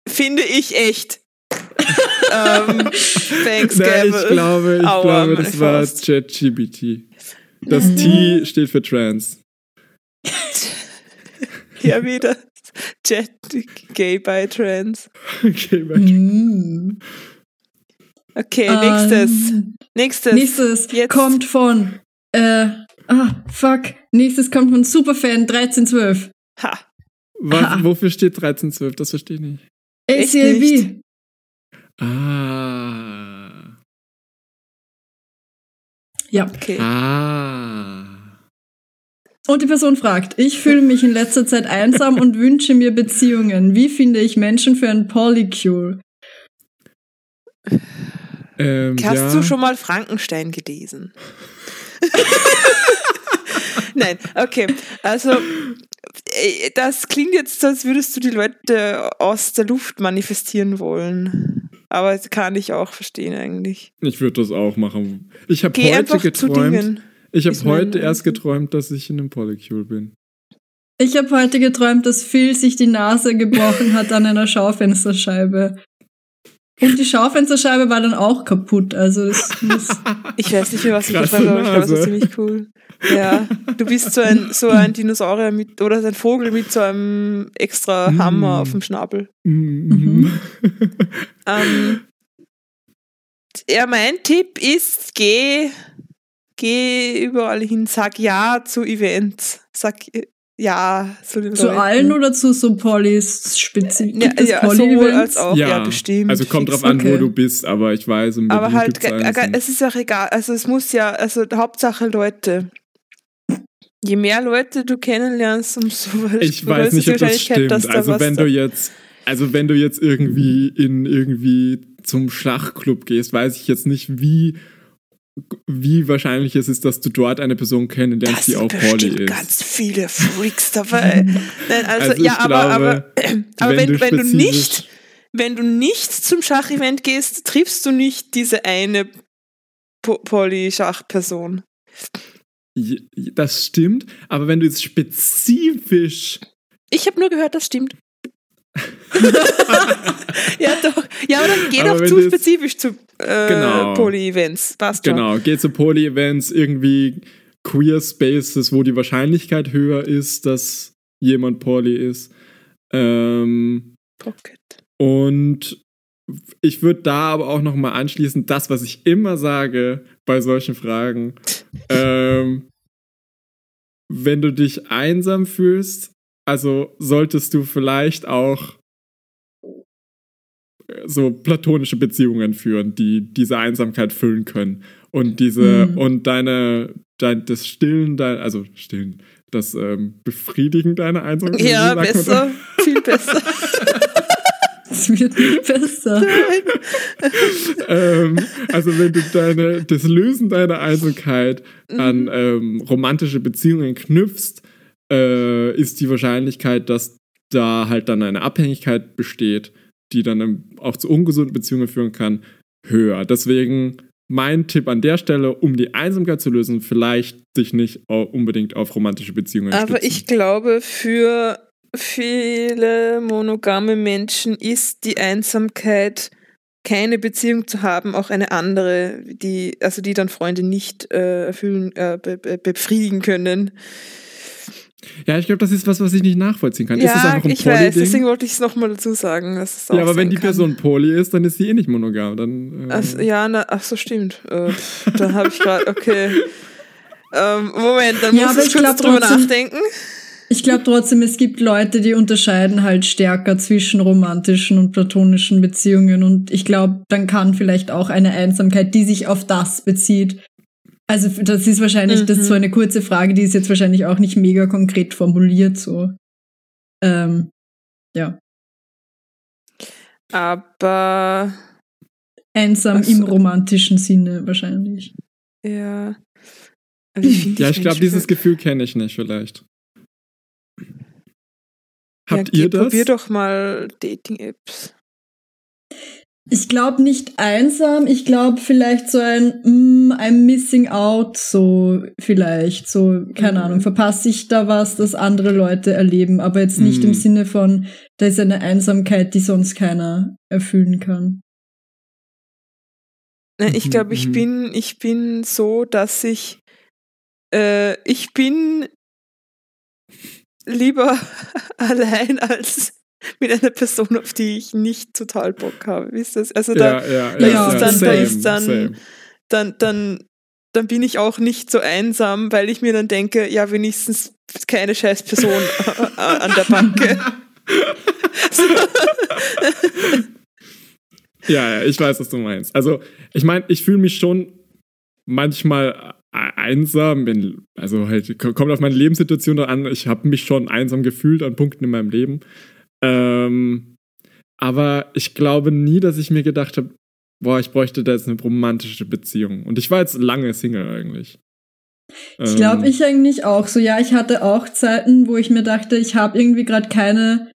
finde ich echt. [LAUGHS] ähm, thanks, Nein, ich glaube, ich Aua, glaube, das war Faust. ChatGPT. Das Mhm. T steht für Trans. [LAUGHS] Ja, wieder. Jet, gay by trans. Okay, weiter. Mm. Okay, nächstes. Ähm, Nächstes. nächstes Jetzt. kommt von, äh, ah, fuck. Nächstes kommt von Superfan 1312. Ha. Was, wofür steht 1312? Das verstehe ich nicht. ACLB. nicht? Ah. Ja. Okay. Ah. Und die Person fragt, ich fühle mich in letzter Zeit einsam und [LAUGHS] wünsche mir Beziehungen. Wie finde ich Menschen für ein Polycule? Ähm, Hast ja. du schon mal Frankenstein gelesen? [LAUGHS] Nein, okay. Also, äh, das klingt jetzt so, als würdest du die Leute aus der Luft manifestieren wollen. Aber das kann ich auch verstehen eigentlich. Ich würde das auch machen. Ich habe heute geträumt. Ich habe heute erst geträumt, dass ich in einem Polycule bin. Ich habe heute geträumt, dass Phil sich die Nase gebrochen hat an einer Schaufensterscheibe. Und die Schaufensterscheibe war dann auch kaputt. Also das muss [LAUGHS] Ich weiß nicht mehr, was ich geträumt habe, aber ich glaube, das war ziemlich cool. Ja, du bist so ein, so ein Dinosaurier mit, oder so ein Vogel mit so einem extra Mm. Hammer auf dem Schnabel. Mhm. [LAUGHS] Ähm, ja, mein Tipp ist, geh, geh überall hin, sag ja zu Events. Sag äh, ja zu den zu Leuten. allen oder zu so Polis spezifisch. Ja, Gibt es ja sowohl als auch, ja, ja, bestimmt. Also kommt fix. drauf an, wo okay. du bist, aber ich weiß, Berlin Aber halt, ge- und- es ist auch egal. Also es muss ja, also Hauptsache Leute. Je mehr Leute du kennenlernst, umso [LAUGHS] Ich weiß ist nicht, ob das stimmt. dass da Also wenn du jetzt, also wenn du jetzt irgendwie in irgendwie zum Schachclub gehst, weiß ich jetzt nicht, wie wie wahrscheinlich es ist, dass du dort eine Person kennenlernst, da die auch bestimmt ist. ganz viele Freaks dabei. [LAUGHS] Nein, also, Also ja, aber, aber, glaube, aber wenn, wenn du wenn, du nicht, wenn du nicht zum Schachevent gehst, triffst du nicht diese eine po Poly-Schachperson. Das stimmt, aber wenn du jetzt spezifisch Ich habe nur gehört, das stimmt. [LAUGHS] ja, doch. Ja, aber dann geh Aber doch zu spezifisch zu äh, Genau. Poly-Events. Passt schon. Genau, geht zu Poly-Events, irgendwie Queer Spaces, wo die Wahrscheinlichkeit höher ist, dass jemand Poly ist. Ähm, Pocket. und ich würde da aber auch nochmal anschließen, das, was ich immer sage bei solchen Fragen. ähm, wenn du dich einsam fühlst, also solltest du vielleicht auch so platonische Beziehungen führen, die diese Einsamkeit füllen können und diese Mhm. und deine dein, das Stillen, dein, also Stillen, das ähm, Befriedigen deiner Einsamkeit. Ja, besser. Viel besser. [LAUGHS] Es wird nicht besser. [LAUGHS] ähm, also wenn du deine, das Lösen deiner Einsamkeit Mhm. an ähm, romantische Beziehungen knüpfst, äh, ist die Wahrscheinlichkeit, dass da halt dann eine Abhängigkeit besteht, die dann auch zu ungesunden Beziehungen führen kann, höher. Deswegen mein Tipp an der Stelle, um die Einsamkeit zu lösen, vielleicht dich nicht unbedingt auf romantische Beziehungen Aber stützen. ich glaube, für viele monogame Menschen ist die Einsamkeit, keine Beziehung zu haben, auch eine andere, die, also die dann Freunde nicht äh, erfüllen, äh, be be befriedigen können. ja, ich glaube, das ist was, was ich nicht nachvollziehen kann. ist es ja, einfach ein ich weiß, deswegen wollte ich es nochmal dazu sagen. Dass es Ja, aber wenn die kann. Person Poly ist, dann ist sie eh nicht monogam. Dann, äh, Also, ja, na, ach so, stimmt. Äh, da habe ich gerade, okay. [LAUGHS] Ähm, Moment, dann Ja, muss ich kurz drüber nachdenken. Ich glaube trotzdem, es gibt Leute, die unterscheiden halt stärker zwischen romantischen und platonischen Beziehungen. Und ich glaube, dann kann vielleicht auch eine Einsamkeit, die sich auf das bezieht. Also das ist wahrscheinlich, das ist so Mhm. eine kurze Frage, die ist jetzt wahrscheinlich auch nicht mega konkret formuliert. So, ähm, ja, Aber einsam Ach so. im romantischen Sinne wahrscheinlich. Ja. [LAUGHS] Ja, ich glaube, dieses Gefühl kenne ich nicht vielleicht. Habt ja, ihr das? Probier doch mal Dating-Apps. Ich glaube nicht einsam, ich glaube vielleicht so ein mm, I'm missing out, so vielleicht, so, keine Mhm. Ahnung, verpasse ich da was, das andere Leute erleben, aber jetzt nicht im Mhm. Sinne von, da ist eine Einsamkeit, die sonst keiner erfüllen kann. Nein, ich Mhm, glaube, ich mhm. bin, ich bin so, dass ich, äh, ich bin lieber [LAUGHS] allein als mit einer Person, auf die ich nicht total Bock habe. Wisst ihr? das? Also da, ja, ja, da ja, ist ja, dann- da same, ist dann- same. dann, dann, dann bin ich auch nicht so einsam, weil ich mir dann denke, ja, wenigstens keine scheiß Person [LAUGHS] an der Backe. [LAUGHS] Ja, ja, ich weiß, was du meinst. Also, ich meine, ich fühle mich schon manchmal einsam, wenn, also halt, kommt auf meine Lebenssituation an. Ich habe mich schon einsam gefühlt an Punkten in meinem Leben. Ähm, aber ich glaube nie, dass ich mir gedacht habe, boah, ich bräuchte da jetzt eine romantische Beziehung. Und ich war jetzt lange Single eigentlich. Ich glaube, Ähm, ich eigentlich auch so. Ja, ich hatte auch Zeiten, wo ich mir dachte, ich habe irgendwie gerade keine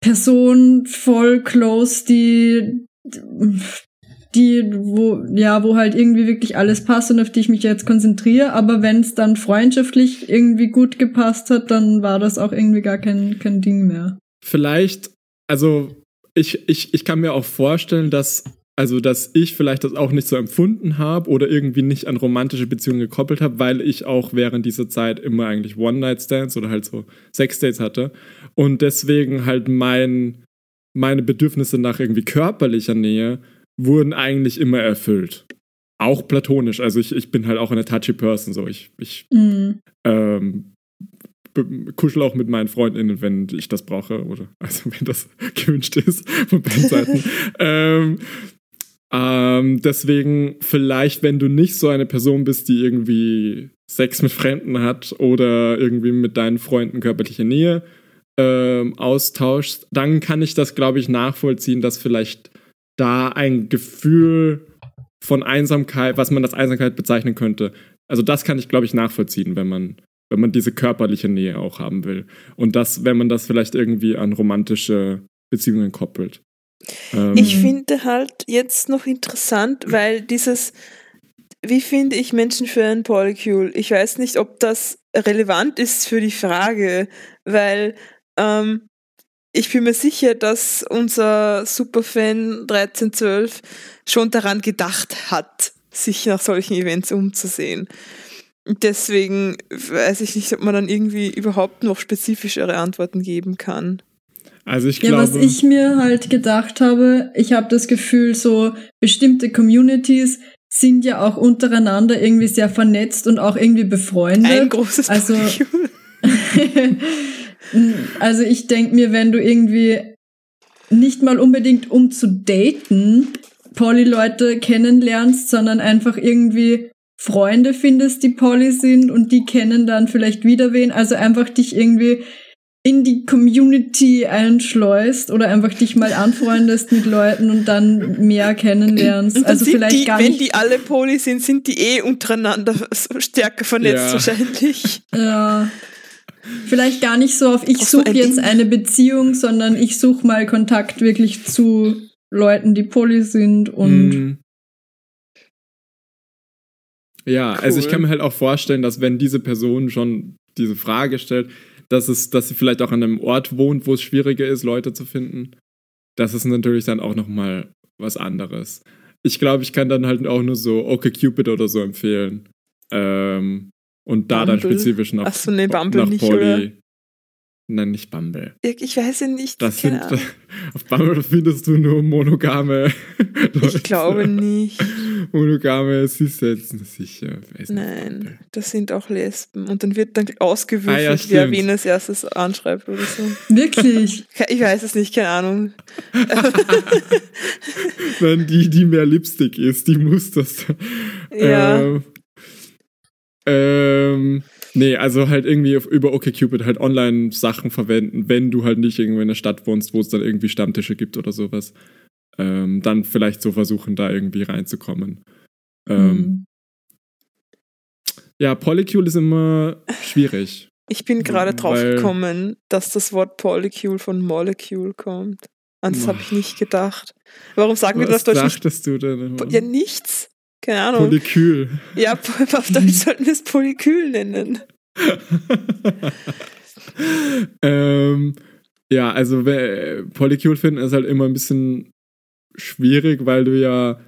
Person voll close, die die, wo, ja, wo halt irgendwie wirklich alles passt und auf die ich mich jetzt konzentriere. Aber wenn es dann freundschaftlich irgendwie gut gepasst hat, dann war das auch irgendwie gar kein, kein Ding mehr. Vielleicht, also ich, ich, ich kann mir auch vorstellen, dass also dass ich vielleicht das auch nicht so empfunden habe oder irgendwie nicht an romantische Beziehungen gekoppelt habe, weil ich auch während dieser Zeit immer eigentlich One-Night-Stands oder halt so Sex-Dates hatte und deswegen halt mein, meine Bedürfnisse nach irgendwie körperlicher Nähe wurden eigentlich immer erfüllt. Auch platonisch. Also ich, ich bin halt auch eine touchy Person. So. Ich, ich Mhm. ähm, kuschel auch mit meinen FreundInnen, wenn ich das brauche. Oder [LAUGHS] also wenn das [LAUGHS] gewünscht ist von beiden Seiten. [LAUGHS] ähm, ähm, deswegen, vielleicht, wenn du nicht so eine Person bist, die irgendwie Sex mit Fremden hat oder irgendwie mit deinen Freunden körperliche Nähe ähm, austauschst, dann kann ich das, glaube ich, nachvollziehen, dass vielleicht da ein Gefühl von Einsamkeit, was man als Einsamkeit bezeichnen könnte. Also das kann ich, glaube ich, nachvollziehen, wenn man, wenn man diese körperliche Nähe auch haben will. Und das, wenn man das vielleicht irgendwie an romantische Beziehungen koppelt. Ähm, Ich finde halt jetzt noch interessant, weil dieses, wie finde ich Menschen für ein Polycule? Ich weiß nicht, ob das relevant ist für die Frage, weil ähm, ich bin mir sicher, dass unser Superfan 1312 schon daran gedacht hat, sich nach solchen Events umzusehen. Deswegen weiß ich nicht, ob man dann irgendwie überhaupt noch spezifischere Antworten geben kann. also ich Ja, glaube, was ich mir halt gedacht habe, ich habe das Gefühl, so bestimmte Communities sind ja auch untereinander irgendwie sehr vernetzt und auch irgendwie befreundet. Ein großes Also-. [LAUGHS] also ich denk mir, wenn du irgendwie nicht mal unbedingt um zu daten Poly-Leute kennenlernst, sondern einfach irgendwie Freunde findest, die Poly sind und die kennen dann vielleicht wieder wen, also einfach dich irgendwie in die Community einschleust oder einfach dich mal anfreundest mit Leuten und dann mehr kennenlernst. Also vielleicht die, gar wenn nicht. die alle Poly sind, sind die eh untereinander [LAUGHS] stärker vernetzt Ja. wahrscheinlich. Ja. Vielleicht gar nicht so auf, ich suche jetzt Ding? eine Beziehung, sondern ich suche mal Kontakt wirklich zu Leuten, die poly sind und Mm. Ja, also ich Cool. kann mir halt auch vorstellen, dass wenn diese Person schon diese Frage stellt, dass es, dass sie vielleicht auch an einem Ort wohnt, wo es schwieriger ist, Leute zu finden, das ist natürlich dann auch noch mal was anderes. Ich glaube, ich kann dann halt auch nur so OkCupid oder so empfehlen. Ähm, und da dann Bumble? spezifisch nach, Ach so, nee, Bumble nach nicht, Poly. oder? Nein, nicht Bumble. Ich weiß ja nicht. Das keine sind, Ahnung. [LAUGHS] auf Bumble findest du nur monogame [LAUGHS] Leute. Ich glaube nicht. Monogame Cis-Setzen, sicher. Nein, Bumble. das sind auch Lesben. Und dann wird dann ausgewürfelt, Ah, ja, wer wen als erstes anschreibt oder so. wirklich. [LAUGHS] Ich weiß es nicht, keine Ahnung. Nein, die, die mehr Lipstick ist, die muss das. Ja. Ähm, ähm, nee, also halt irgendwie auf, über OkCupid halt Online-Sachen verwenden, wenn du halt nicht irgendwo in der Stadt wohnst, wo es dann irgendwie Stammtische gibt oder sowas. Ähm, dann vielleicht so versuchen, da irgendwie reinzukommen. Ähm, Hm. Ja, Polycule ist immer schwierig. Ich bin gerade drauf gekommen, dass das Wort Polycule von Molecule kommt. An das habe ich nicht gedacht. Warum sagen wir das Was Deutsch nicht? dachtest du denn? Po- Ja, nichts. Keine Ahnung. Polykül. ja, [LAUGHS] auf Deutsch sollten wir es Polykül nennen. [LAUGHS] ähm, ja, also Polycule finden ist halt immer ein bisschen schwierig, weil du ja,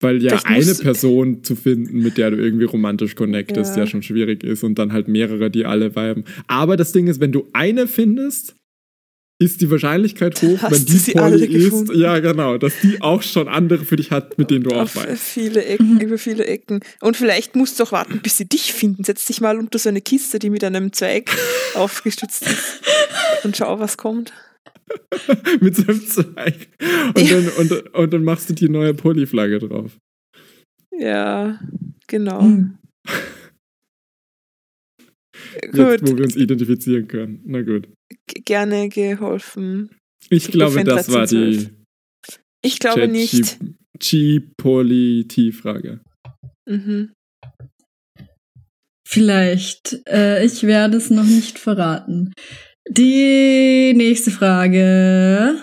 weil ja Vielleicht eine Person zu finden, mit der du irgendwie romantisch connectest, Ja. ja. schon schwierig ist und dann halt mehrere, die alle viben. Aber das Ding ist, wenn du eine findest, ist die Wahrscheinlichkeit hoch, Hast wenn du die alle ist, gefunden? ja genau, dass die auch schon andere für dich hat, mit denen du auch Auf weißt. viele Ecken, Mhm. über viele Ecken. Und vielleicht musst du auch warten, bis sie dich finden. Setz dich mal unter so eine Kiste, die mit einem Zweig [LAUGHS] aufgestützt ist. Und schau, was kommt. [LAUGHS] mit so einem Zweig. Und, dann, und, und dann machst du die neue Poly-Flagge drauf. Ja, genau. Hm. Jetzt, Gut, wo wir uns identifizieren können. Na gut. Gerne geholfen. Ich glaube, das war die 1312. Ich glaube nicht. G-Poly-T-Frage. Mhm. Vielleicht. Äh, ich werde es noch nicht verraten. Die nächste Frage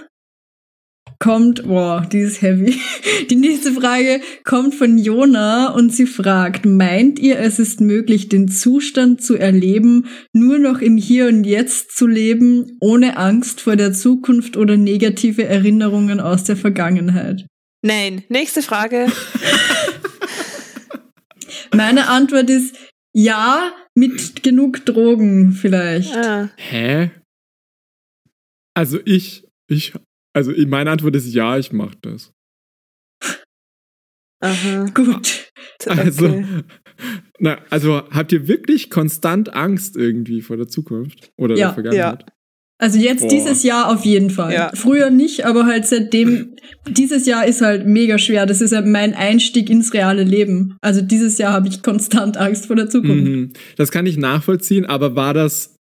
kommt, boah, die ist heavy. [LAUGHS] Die nächste Frage kommt von Jona und sie fragt, meint ihr, es ist möglich, den Zustand zu erleben, nur noch im Hier und Jetzt zu leben, ohne Angst vor der Zukunft oder negative Erinnerungen aus der Vergangenheit? Nein. Nächste Frage. [LAUGHS] Meine Antwort ist ja, mit genug Drogen vielleicht. Ah. Hä? Also ich, ich, also meine Antwort ist ja, ich mach das. [LAUGHS] Aha. Gut. [LAUGHS] Also, Okay. na, also habt ihr wirklich konstant Angst irgendwie vor der Zukunft oder Ja, der Vergangenheit? Also jetzt Boah. dieses Jahr auf jeden Fall. Ja. Früher nicht, aber halt seitdem, [LAUGHS] dieses Jahr ist halt mega schwer. Das ist halt mein Einstieg ins reale Leben. Also dieses Jahr habe ich konstant Angst vor der Zukunft. Mhm. Das kann ich nachvollziehen, aber war das,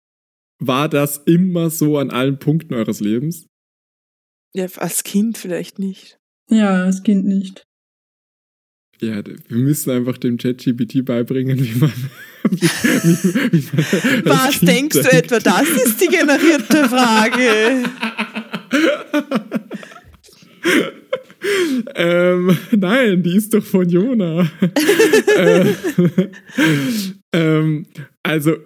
war das immer so an allen Punkten eures Lebens? Ja, als Kind vielleicht nicht. Ja, das Kind nicht. Ja, wir müssen einfach dem ChatGPT beibringen, wie man. [LAUGHS] Wie, wie, wie man als Was Kind denkst du denkt. etwa? Das ist die generierte Frage. [LAUGHS] ähm, nein, die ist doch von Jona. [LAUGHS] äh, ähm, also,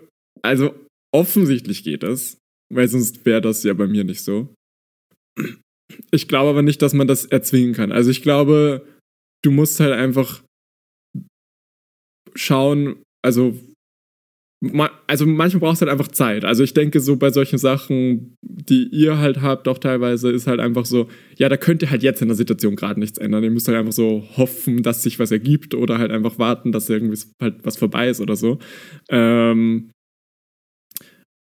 also offensichtlich geht das, weil sonst wäre das ja bei mir nicht so. Ich glaube aber nicht, dass man das erzwingen kann. Also ich glaube, du musst halt einfach schauen, also also manchmal brauchst du halt einfach Zeit. Also ich denke so bei solchen Sachen, die ihr halt habt, auch teilweise ist halt einfach so, ja, da könnt ihr halt jetzt in der Situation gerade nichts ändern. Ihr müsst halt einfach so hoffen, dass sich was ergibt oder halt einfach warten, dass irgendwie halt was vorbei ist oder so. Ähm,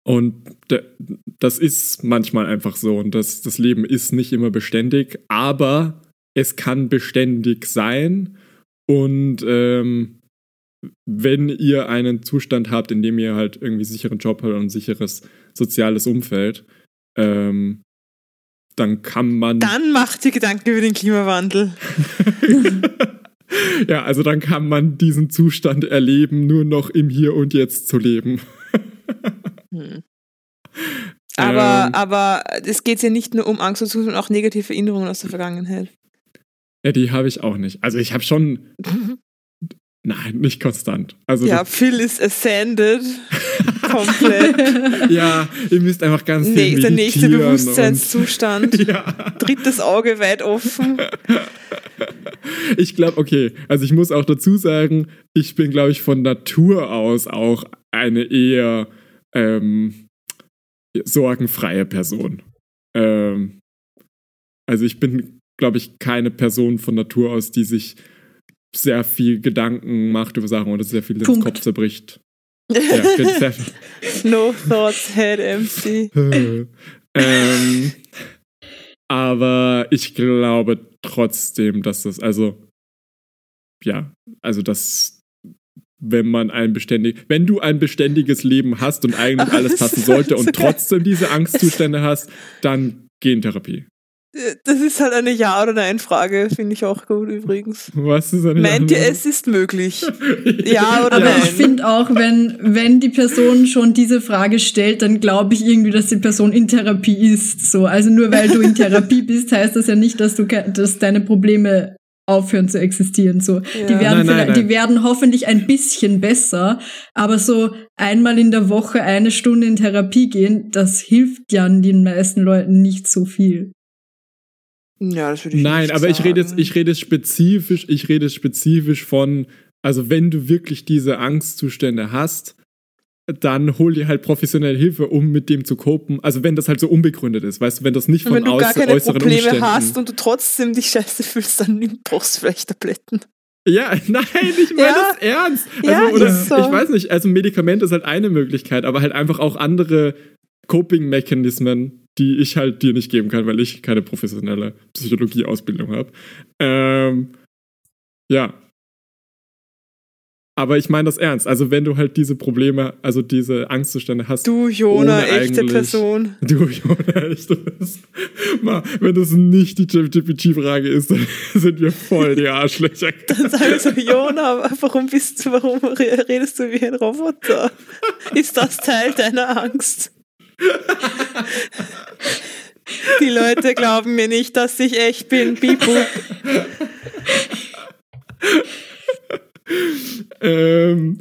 und das ist manchmal einfach so und das, das Leben ist nicht immer beständig, aber es kann beständig sein und ähm, wenn ihr einen Zustand habt, in dem ihr halt irgendwie sicheren Job habt und ein sicheres soziales Umfeld, ähm, dann kann man. Dann mach dir Gedanken über den Klimawandel. [LAUGHS] ja, also dann kann man diesen Zustand erleben, nur noch im Hier und Jetzt zu leben. [LAUGHS] Hm. Aber, Ähm. aber es geht ja nicht nur um Angst und Zukunft, sondern auch negative Erinnerungen aus der Vergangenheit. Ja, die habe ich auch nicht. Also ich habe schon. [LAUGHS] Nein, nicht konstant. Also Ja, Phil ist ascended. [LAUGHS] Komplett. ja, ihr müsst einfach ganz viel Nee, der nächste Bewusstseinszustand. [LAUGHS] Ja. Drittes Auge weit offen. Ich glaube, okay, also ich muss auch dazu sagen, ich bin, glaube ich, von Natur aus auch eine eher ähm, sorgenfreie Person. Ähm, also ich bin, glaube ich, keine Person von Natur aus, die sich sehr viel Gedanken macht über Sachen oder sehr viel den Punkt. Kopf zerbricht. Ja, [LAUGHS] no thoughts, head empty. [LAUGHS] ähm, aber ich glaube trotzdem, dass das, also, ja, also das, wenn man ein beständig, wenn du ein beständiges Leben hast und eigentlich Aber [LAUGHS] alles passen sollte und so trotzdem diese Angstzustände hast, dann geh in Therapie. Das ist halt eine Ja- oder Nein-Frage, finde ich auch gut übrigens. Was ist eine Meint ihr, es ist möglich? [LAUGHS] Ja oder Aber nein? ich finde auch, wenn, wenn die Person schon diese Frage stellt, dann glaube ich irgendwie, dass die Person in Therapie ist. So. Also nur weil du in Therapie [LAUGHS] bist, heißt das ja nicht, dass du dass deine Probleme aufhören zu existieren. So. Die, Ja. werden Nein, nein, nein. die werden hoffentlich ein bisschen besser, aber so einmal in der Woche eine Stunde in Therapie gehen, das hilft ja den meisten Leuten nicht so viel. Ja, das würde ich Nein, nicht aber ich rede jetzt, sagen. ich rede spezifisch, ich rede spezifisch von, also wenn du wirklich diese Angstzustände hast, dann hol dir halt professionelle Hilfe, um mit dem zu copen. Also wenn das halt so unbegründet ist, weißt du, wenn das nicht von wenn du gar keine äußeren Probleme Umständen. hast und du trotzdem dich scheiße fühlst, dann brauchst du vielleicht Tabletten. ja, [LAUGHS] nein, ich meine Ja. das ernst. Also, Ja, oder ist so. ich weiß nicht, also Medikament ist halt eine Möglichkeit, aber halt einfach auch andere Coping-Mechanismen, die ich halt dir nicht geben kann, weil ich keine professionelle Psychologie-Ausbildung habe. Ähm, ja. Aber ich meine das ernst. Also wenn du halt diese Probleme, also diese Angstzustände hast, Du, Jona, echte Person. du, Jona, echt, das, mal, wenn das nicht die GPT-Frage ist, dann [LAUGHS] sind wir voll die Arschlöcher. [LAUGHS] Dann sage ich so, Jona, warum bist du, warum re- redest du wie ein Roboter? Ist das Teil deiner Angst? Die Leute glauben mir nicht, dass ich echt bin. Bipu. Ähm,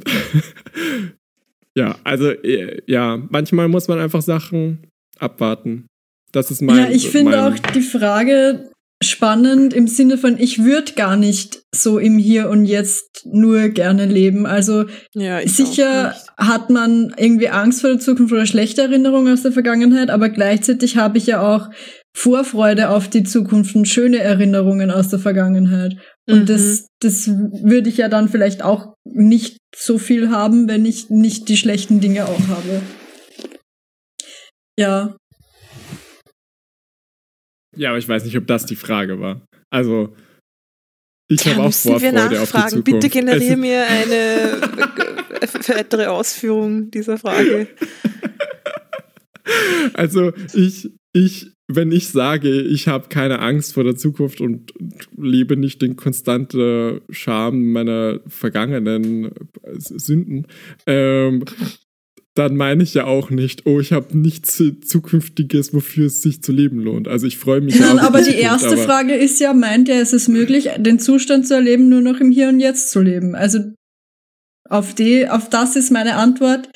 [LAUGHS] ja, also äh, ja, manchmal muss man einfach Sachen abwarten. Das ist mein. Ja, ich finde auch die Frage spannend im Sinne von, ich würde gar nicht so im Hier und Jetzt nur gerne leben. Also Ja, ich sicher hat man irgendwie Angst vor der Zukunft oder schlechte Erinnerungen aus der Vergangenheit, aber gleichzeitig habe ich ja auch Vorfreude auf die Zukunft und schöne Erinnerungen aus der Vergangenheit. Und Mhm. das, das würde ich ja dann vielleicht auch nicht so viel haben, wenn ich nicht die schlechten Dinge auch habe. Ja, Ja, aber ich weiß nicht, ob das die Frage war. Also, ich habe auch Vorfreude auf die nachfragen. Zukunft. Bitte generiere mir eine äh, weitere Ausführung dieser Frage. [LAUGHS] Also ich, ich, wenn ich sage, ich habe keine Angst vor der Zukunft und lebe nicht den konstanten Charme meiner vergangenen Sünden, ähm, dann meine ich ja auch nicht, oh, ich habe nichts Zukünftiges, wofür es sich zu leben lohnt. Also ich freue mich [LAUGHS] ja Nein, aber die Zukunft, erste aber- Frage ist ja, meint er, ist es möglich, den Zustand zu erleben, nur noch im Hier und Jetzt zu leben? Also auf die, auf das ist meine Antwort,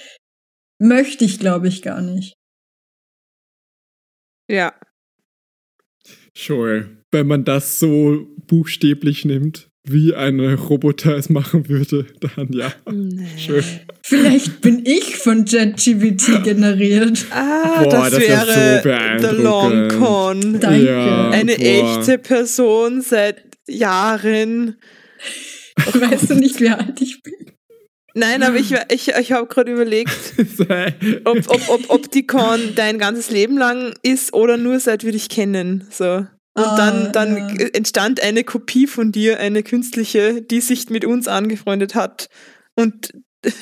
möchte ich, glaube ich, gar nicht. Ja. Sure. Wenn man das so buchstäblich nimmt, wie ein Roboter es machen würde, dann ja. Nee. Schön. Vielleicht bin ich von JetGPT [LAUGHS] generiert. Ah, Boah, das, das wär so wäre beeindruckend. The Long Con. Danke. Ja, Eine boah. echte Person seit Jahren. [LAUGHS] Weißt du nicht, wie alt ich bin? Nein, aber ich, [LAUGHS] ich, ich habe gerade überlegt, ob, ob, ob, Con dein ganzes Leben lang ist oder nur seit wir dich kennen. So. Und Ah, dann, dann ja. entstand eine Kopie von dir, eine künstliche, die sich mit uns angefreundet hat. Und [LAUGHS]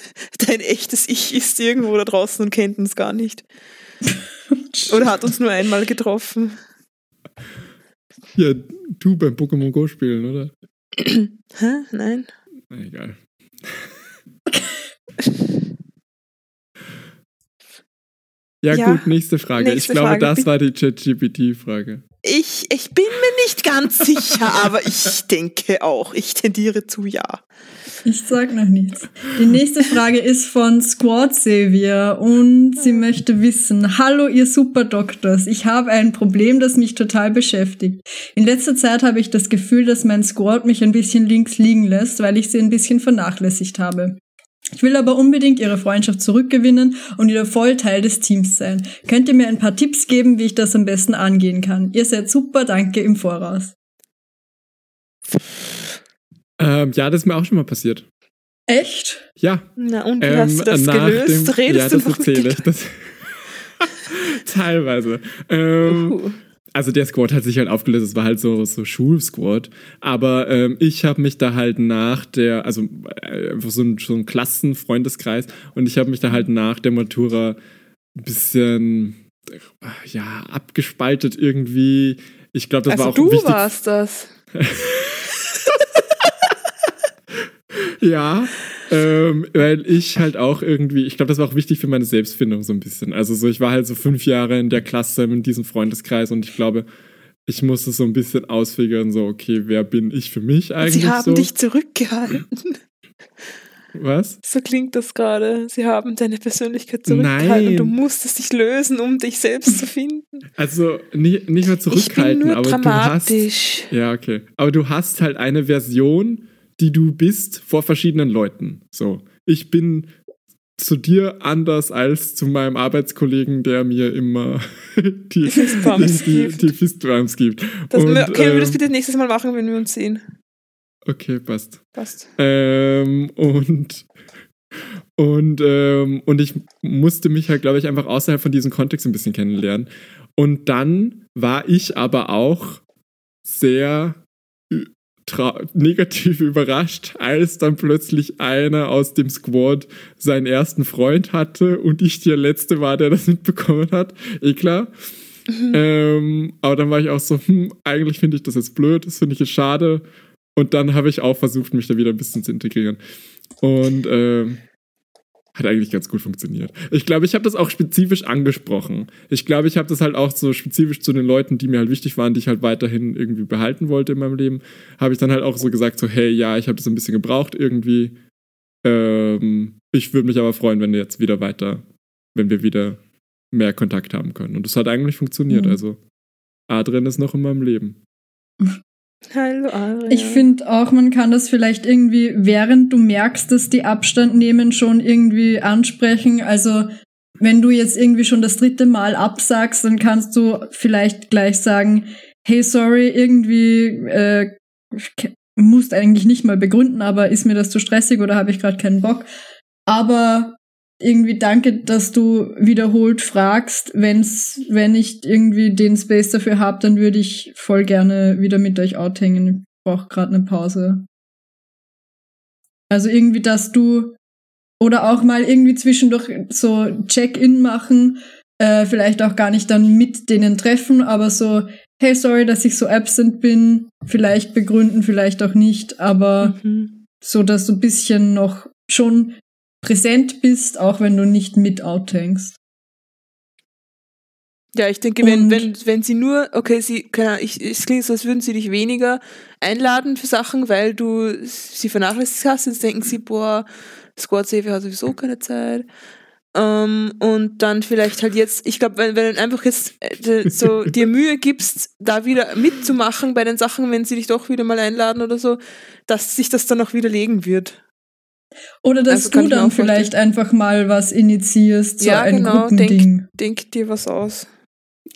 dein echtes Ich ist irgendwo da draußen und kennt uns gar nicht. Oder hat uns nur einmal getroffen. Ja, du beim Pokémon Go spielen, oder? [CLEARS THROAT] Hä? Nein? Na, egal. Ja, Ja, gut, nächste Frage. nächste ich glaube, Frage, das war die ChatGPT-Frage. Ich, ich bin mir nicht ganz sicher, [LAUGHS] aber ich denke auch. Ich tendiere zu ja. Ich sag noch nichts. Die nächste Frage ist von Squad Savior und sie möchte wissen, hallo ihr Superdoktors, ich habe ein Problem, das mich total beschäftigt. In letzter Zeit habe ich das Gefühl, dass mein Squad mich ein bisschen links liegen lässt, weil ich sie ein bisschen vernachlässigt habe. Ich will aber unbedingt ihre Freundschaft zurückgewinnen und wieder voll Teil des Teams sein. Könnt ihr mir ein paar Tipps geben, wie ich das am besten angehen kann? Ihr seid super, danke im Voraus. Ähm, ja, das ist mir auch schon mal passiert. Echt? Ja. Na und wie Ähm, hast du das nach gelöst? Dem, Redest ja, du das erzähle ich. Das [LAUGHS] [LAUGHS] Teilweise. Ähm, Uh. Also der Squad hat sich halt aufgelöst, es war halt so, so Schulsquad. Aber ähm, ich habe mich da halt nach der, also äh, einfach so ein, so ein Klassenfreundeskreis und ich habe mich da halt nach der Matura ein bisschen ja, abgespaltet irgendwie. Ich glaube, das Also war auch du wichtig. warst das. [LAUGHS] Ja, ähm, weil ich halt auch irgendwie, ich glaube, das war auch wichtig für meine Selbstfindung so ein bisschen. Also so, ich war halt so fünf Jahre in der Klasse in diesem Freundeskreis und ich glaube, ich musste so ein bisschen ausfigern, so, okay, wer bin ich für mich eigentlich Sie haben so? dich zurückgehalten. Was? So klingt das gerade. Sie haben deine Persönlichkeit zurückgehalten und du Nein. musstest dich lösen, um dich selbst zu finden. Also nicht, nicht mehr Ich bin zurückhalten, nur aber dramatisch. du hast. Ja, okay. Aber du hast halt eine Version, die du bist vor verschiedenen Leuten. So. Ich bin zu dir anders als zu meinem Arbeitskollegen, der mir immer [LAUGHS] die, Fistbumps die, die, gibt. die Fistbumps gibt. Das, Und, können wir das ähm, bitte nächstes Mal machen, wenn wir uns sehen? Okay, passt. Passt. Ähm, und und, ähm, und ich musste mich halt, glaube ich, einfach außerhalb von diesem Kontext ein bisschen kennenlernen. Und dann war ich aber auch sehr negativ [LAUGHS] überrascht, als dann plötzlich einer aus dem Squad seinen ersten Freund hatte und ich der Letzte war, der das mitbekommen hat. Eh klar. Ähm, aber dann war ich auch so, hm, eigentlich finde ich das jetzt blöd, das finde ich jetzt schade. Und dann habe ich auch versucht, mich da wieder ein bisschen zu integrieren. Und ähm, hat eigentlich ganz gut funktioniert. Ich glaube, ich habe das auch spezifisch angesprochen. Ich glaube, ich habe das halt auch so spezifisch zu den Leuten, die mir halt wichtig waren, die ich halt weiterhin irgendwie behalten wollte in meinem Leben, habe ich dann halt auch so gesagt, so, hey, ja, ich habe das ein bisschen gebraucht irgendwie. Ähm, ich würde mich aber freuen, wenn wir jetzt wieder weiter, wenn wir wieder mehr Kontakt haben können. Und das hat eigentlich funktioniert. Mhm. Also, Adrian ist noch in meinem Leben. [LAUGHS] Hallo, Adrian. Ich finde auch, man kann das vielleicht irgendwie, während du merkst, dass die Abstand nehmen, schon irgendwie ansprechen. Also wenn du jetzt irgendwie schon das dritte Mal absagst, dann kannst du vielleicht gleich sagen, hey, sorry, irgendwie äh, musst eigentlich nicht mal begründen, aber ist mir das zu stressig oder habe ich gerade keinen Bock. Aber irgendwie danke, dass du wiederholt fragst. Wenn's, wenn ich irgendwie den Space dafür habe, dann würde ich voll gerne wieder mit euch outhängen. Ich brauche gerade eine Pause. Also irgendwie, dass du oder auch mal irgendwie zwischendurch so Check-in machen, äh, vielleicht auch gar nicht dann mit denen treffen, aber so, hey, sorry, dass ich so absent bin, vielleicht begründen, vielleicht auch nicht, aber Mhm. so, dass du ein bisschen noch schon präsent bist, auch wenn du nicht mit outhängst. Ja, ich denke, wenn, Und- wenn, wenn sie nur, okay, sie, keine Ahnung, ich, es klingt so, als würden sie dich weniger einladen für Sachen, weil du sie vernachlässigt hast, jetzt denken sie, boah, Squad Safe hat sowieso keine Zeit. Ähm, und dann vielleicht halt jetzt, ich glaube, wenn, wenn du einfach jetzt äh, so [LAUGHS] dir Mühe gibst, da wieder mitzumachen bei den Sachen, wenn sie dich doch wieder mal einladen oder so, dass sich das dann auch widerlegen wird. Oder dass Also du dann auch vorstellen. vielleicht einfach mal was initiierst, so Ja, ein genau, Gruppending. Denk dir was aus.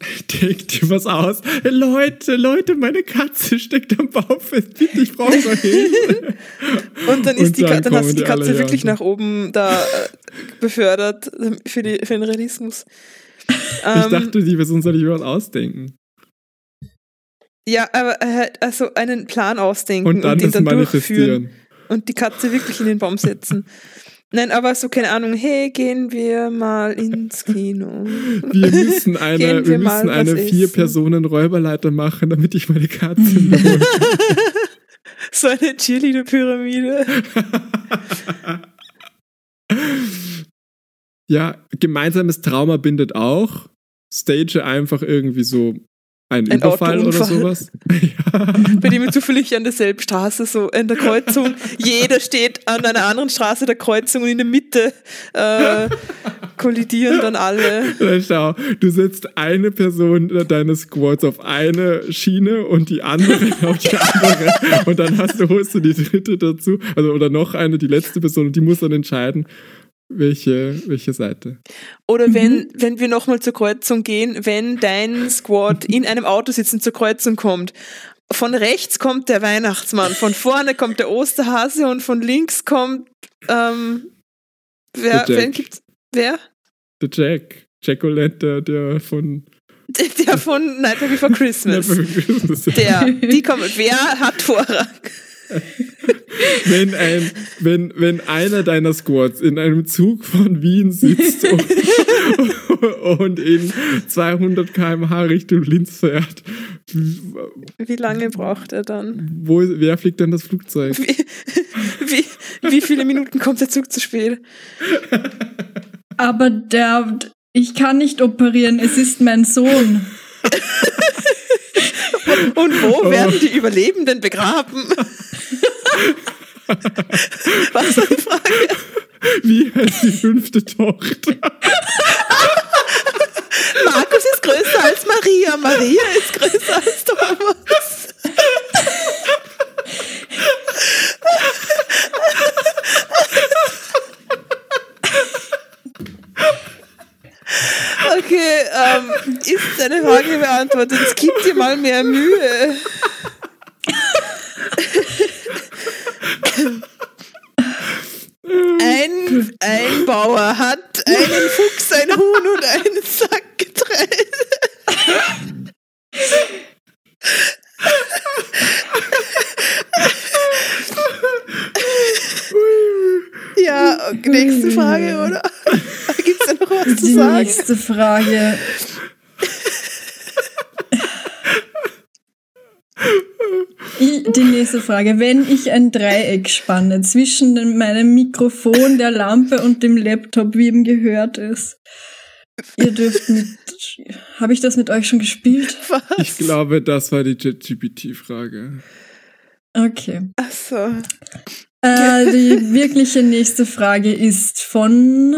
[LAUGHS] Denk dir was aus. Hey, Leute, Leute, meine Katze steckt am Baum fest. Ich brauche Hilfe. [LAUGHS] Und dann, ist Und die, dann dann hast du die Katze wirklich nach oben da äh, befördert äh, für, die, für den Realismus. [LAUGHS] Ich Ähm, dachte, die wir uns soll ich was ausdenken. ja, aber äh, also einen Plan ausdenken Und dann den das dann durchführen manifestieren. Und die Katze wirklich in den Baum setzen. Nein, aber so, keine Ahnung, hey, gehen wir mal ins Kino. Wir müssen eine, wir wir müssen eine was vier essen. Personen Räuberleiter machen, damit ich meine Katze [LAUGHS] so eine Cheerleader-Pyramide. [LAUGHS] ja, gemeinsames Trauma bindet auch. Stage einfach irgendwie so einen Ein Überfall oder sowas. [LAUGHS] ja. bei dem wir zufällig an derselben Straße, so in der Kreuzung, jeder steht an einer anderen Straße der Kreuzung und in der Mitte äh, kollidieren dann alle. Dann schau, du setzt eine Person deines Squads auf eine Schiene und die andere [LAUGHS] auf die andere. Und dann hast du, holst du die dritte dazu, also oder noch eine, die letzte Person, und die muss dann entscheiden, welche, welche Seite. Oder wenn, wenn wir nochmal zur Kreuzung gehen, wenn dein Squad in einem Auto sitzend zur Kreuzung kommt. Von rechts kommt der Weihnachtsmann, von vorne kommt der Osterhase und von links kommt ähm, wer, Der Jack. wen gibt's? Wer? Der Jack. Jack O'Lantern, der von Der von Nightmare Before Christmas. Never Christmas. Der, die kommt. Wer hat Vorrang? [LAUGHS] Wenn, ein, wenn, wenn einer deiner Squads in einem Zug von Wien sitzt und, und in 200 km/h Richtung Linz fährt, Wie lange braucht er dann? wo, wer fliegt denn das Flugzeug? Wie, wie, wie viele Minuten kommt der Zug zu spät? Aber der, ich kann nicht operieren, es ist mein Sohn. Und wo Oh. werden die Überlebenden begraben? Was für eine Frage? Wie heißt die fünfte Tochter? Markus ist größer als Maria. Maria ist größer als Thomas. Okay, ähm, ist deine Frage beantwortet? Es gibt dir mal mehr Mühe. Ein, ein Bauer hat einen Fuchs, ein Huhn und einen Sack Getreide. Ja, nächste Frage, oder? Gibt es da noch was zu Die sagen? nächste Frage. Ich, Die nächste Frage. Wenn ich ein Dreieck spanne zwischen meinem Mikrofon, der Lampe und dem Laptop, wie ihm gehört ist. Ihr dürft mit. Habe ich das mit euch schon gespielt? Was? Ich glaube, das war die ChatGPT-Frage. Okay. Ach so. Äh, die wirkliche nächste Frage ist von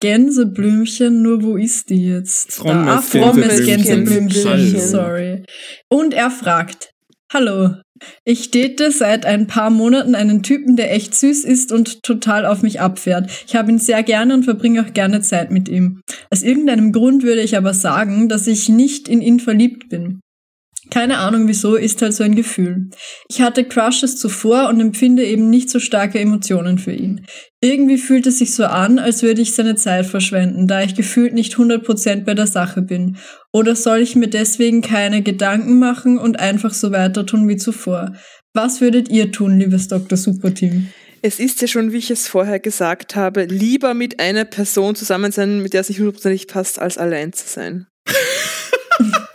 Gänseblümchen, nur wo ist die jetzt? Frommes ah, frommes Gänseblümchen. Gänseblümchen, sorry. Und er fragt, hallo, ich date seit ein paar Monaten einen Typen, der echt süß ist und total auf mich abfährt. Ich habe ihn sehr gerne und verbringe auch gerne Zeit mit ihm. Aus irgendeinem Grund würde ich aber sagen, dass ich nicht in ihn verliebt bin. Keine Ahnung wieso, ist halt so ein Gefühl. Ich hatte Crushes zuvor und empfinde eben nicht so starke Emotionen für ihn. Irgendwie fühlt es sich so an, als würde ich seine Zeit verschwenden, da ich gefühlt nicht 100% bei der Sache bin. Oder soll ich mir deswegen keine Gedanken machen und einfach so weiter tun wie zuvor? Was würdet ihr tun, liebes Dr. Superteam? Es ist ja schon, wie ich es vorher gesagt habe, lieber mit einer Person zusammen sein, mit der es nicht hundertprozentig passt, als allein zu sein. [LAUGHS]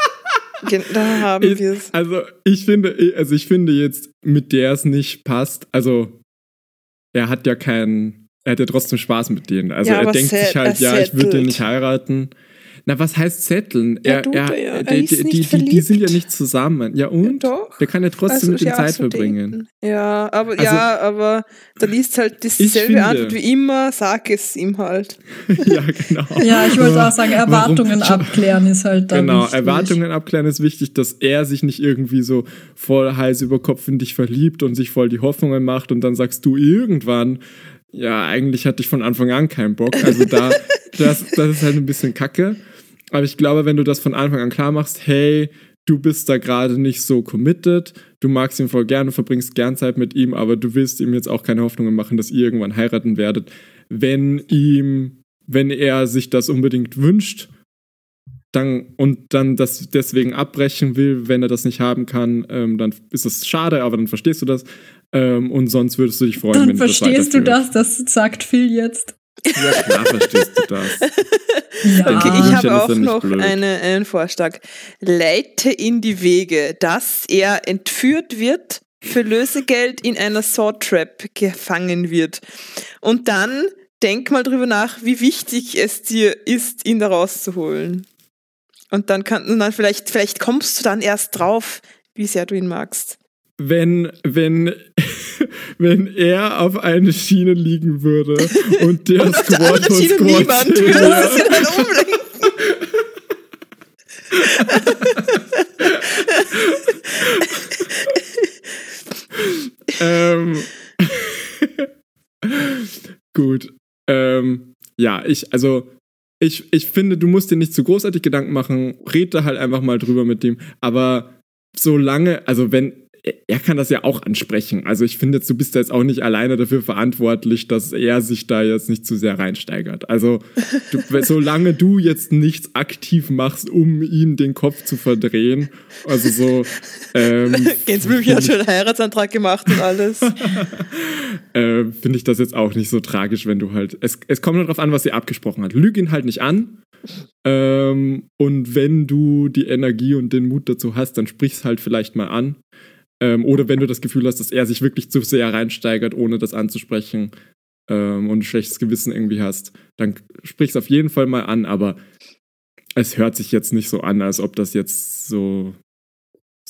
Da haben wir es. Also ich finde, also ich finde jetzt, mit der es nicht passt, also er hat ja keinen, er hat ja trotzdem Spaß mit denen. Also Ja, er denkt sich halt, ja, ich würde den nicht heiraten. Na, was heißt zetteln? Ja, Er, er ja. Er die, ist die, nicht die, die, die sind ja nicht zusammen. Ja und? Ja, doch. Der kann ja trotzdem Also, mit dem ja, Zeit so verbringen. daten. Ja, aber Also- ja, aber dann ist halt finde- Antwort wie immer, sag es ihm halt. [LAUGHS] ja, genau. [LAUGHS] Ja, ich wollte auch sagen, Warum- Erwartungen [LAUGHS] abklären ist halt da Genau, wichtig. Erwartungen abklären ist wichtig, dass er sich nicht irgendwie so voll Hals über Kopf in dich verliebt und sich voll die Hoffnungen macht und dann sagst du irgendwann, ja, eigentlich hatte ich von Anfang an keinen Bock. Also da, das, das ist halt ein bisschen kacke. Aber ich glaube, wenn du das von Anfang an klar machst, hey, du bist da gerade nicht so committed, du magst ihn voll gerne, verbringst gern Zeit mit ihm, aber du willst ihm jetzt auch keine Hoffnungen machen, dass ihr irgendwann heiraten werdet. Wenn ihm, wenn er sich das unbedingt wünscht, dann und dann das deswegen abbrechen will, wenn er das nicht haben kann, ähm, dann ist das schade, aber dann verstehst du das. Ähm, und sonst würdest du dich freuen, Dann wenn das verstehst du das, das sagt Phil jetzt. Ja, klar verstehst du das. Ja. Okay, ich habe auch noch blöd. eine, einen Vorschlag. Leite in die Wege, dass er entführt wird, für Lösegeld in einer Saw-Trap gefangen wird. Und dann denk mal drüber nach, wie wichtig es dir ist, ihn da rauszuholen. Und dann kann, und dann vielleicht, vielleicht kommst du dann erst drauf, wie sehr du ihn magst. Wenn, wenn, [LAUGHS] wenn er auf eine Schiene liegen würde und der Und auf der Squad anderen von Schiene Squad niemand, du sie dann umlenken. ähm, [LAUGHS] gut. Ähm, ja, ich, also, ich, ich finde, du musst dir nicht zu großartig Gedanken machen. Red da halt einfach mal drüber mit dem. Aber solange, also wenn, er kann das ja auch ansprechen. Also ich finde jetzt, du bist da jetzt auch nicht alleine dafür verantwortlich, dass er sich da jetzt nicht zu sehr reinsteigert. Also du, [LAUGHS] solange du jetzt nichts aktiv machst, um ihm den Kopf zu verdrehen, also so ähm, [LAUGHS] Gänseblümchen hat schon einen Heiratsantrag gemacht und alles. [LAUGHS] äh, finde ich das jetzt auch nicht so tragisch, wenn du halt. Es, es kommt nur darauf an, was ihr abgesprochen hat. Lüg ihn halt nicht an. Ähm, und wenn du die Energie und den Mut dazu hast, dann sprich's halt vielleicht mal an. Ähm, oder wenn du das Gefühl hast, dass er sich wirklich zu sehr reinsteigert, ohne das anzusprechen ähm, und ein schlechtes Gewissen irgendwie hast, dann sprich's auf jeden Fall mal an, aber es hört sich jetzt nicht so an, als ob das jetzt so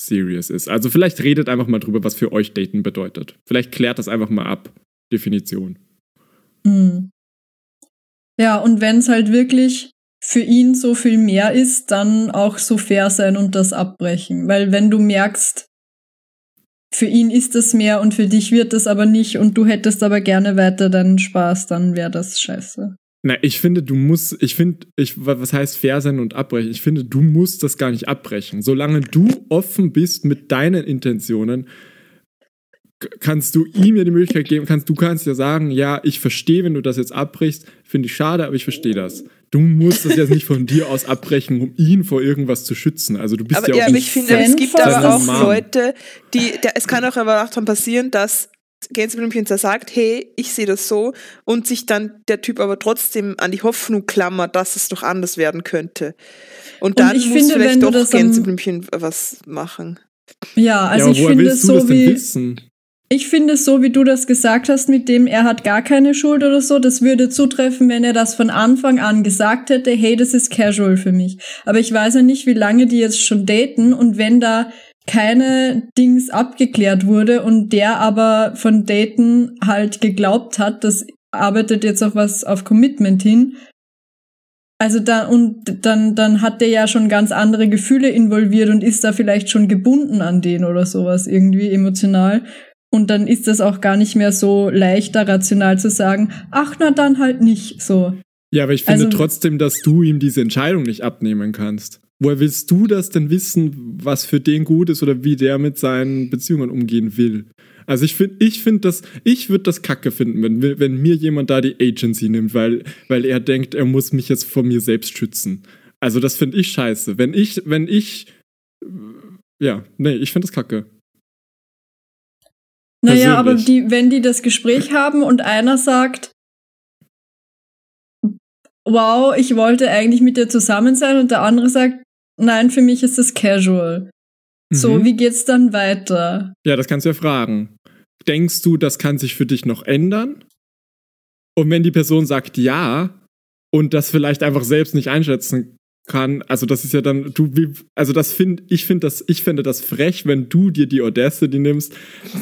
serious ist. Also vielleicht redet einfach mal drüber, was für euch Daten bedeutet. Vielleicht klärt das einfach mal ab. Definition. Hm. Ja, und wenn es halt wirklich für ihn so viel mehr ist, dann auch so fair sein und das abbrechen. Weil wenn du merkst, für ihn ist es mehr und für dich wird es aber nicht und du hättest aber gerne weiter deinen Spaß, dann wäre das scheiße. Na, ich finde, du musst, ich finde, ich, was heißt fair sein und abbrechen? Ich finde, du musst das gar nicht abbrechen. Solange du offen bist mit deinen Intentionen, kannst du ihm ja die Möglichkeit geben, kannst, du kannst ja sagen, ja, ich verstehe, wenn du das jetzt abbrichst, finde ich schade, aber ich verstehe das. Du musst das jetzt nicht von dir aus abbrechen, um ihn vor irgendwas zu schützen. Also du bist Aber, ja ja, auch aber nicht ich finde, es gibt aber auch Mom. Leute, die, der, es kann auch aber auch dann passieren, dass Gänseblümchen sagt, hey, ich sehe das so, und sich dann der Typ aber trotzdem an die Hoffnung klammert, dass es doch anders werden könnte. Und dann ich muss finde, vielleicht doch Gänseblümchen was machen. Ja, also ja, ich woher finde es du das so denn wie. Ich finde es so, wie du das gesagt hast, mit dem er hat gar keine Schuld oder so, das würde zutreffen, wenn er das von Anfang an gesagt hätte, hey, das ist casual für mich. Aber ich weiß ja nicht, wie lange die jetzt schon daten und wenn da keine Dings abgeklärt wurde und der aber von Daten halt geglaubt hat, das arbeitet jetzt auf was auf Commitment hin. Also da und dann dann hat der ja schon ganz andere Gefühle involviert und ist da vielleicht schon gebunden an den oder sowas irgendwie emotional und dann ist das auch gar nicht mehr so leichter rational zu sagen, ach na dann halt nicht so. Ja, aber ich finde Also- trotzdem, dass du ihm diese Entscheidung nicht abnehmen kannst. Woher willst du das denn wissen, was für den gut ist oder wie der mit seinen Beziehungen umgehen will? Also ich finde, ich finde das, ich würde das kacke finden, wenn, wenn mir jemand da die Agency nimmt, weil, weil er denkt, er muss mich jetzt vor mir selbst schützen. Also das finde ich scheiße. Wenn ich, wenn ich, ja, nee, ich finde das kacke. Naja, aber die, wenn die das Gespräch haben und einer sagt, wow, ich wollte eigentlich mit dir zusammen sein und der andere sagt, nein, für mich ist das casual. So, Mhm. wie geht's dann weiter? Ja, das kannst du ja fragen. Denkst du, das kann sich für dich noch ändern? Und wenn die Person sagt ja und das vielleicht einfach selbst nicht einschätzen kann, also das ist ja dann, du, wie, also das finde ich finde das, ich finde das frech, wenn du dir die Audacity nimmst,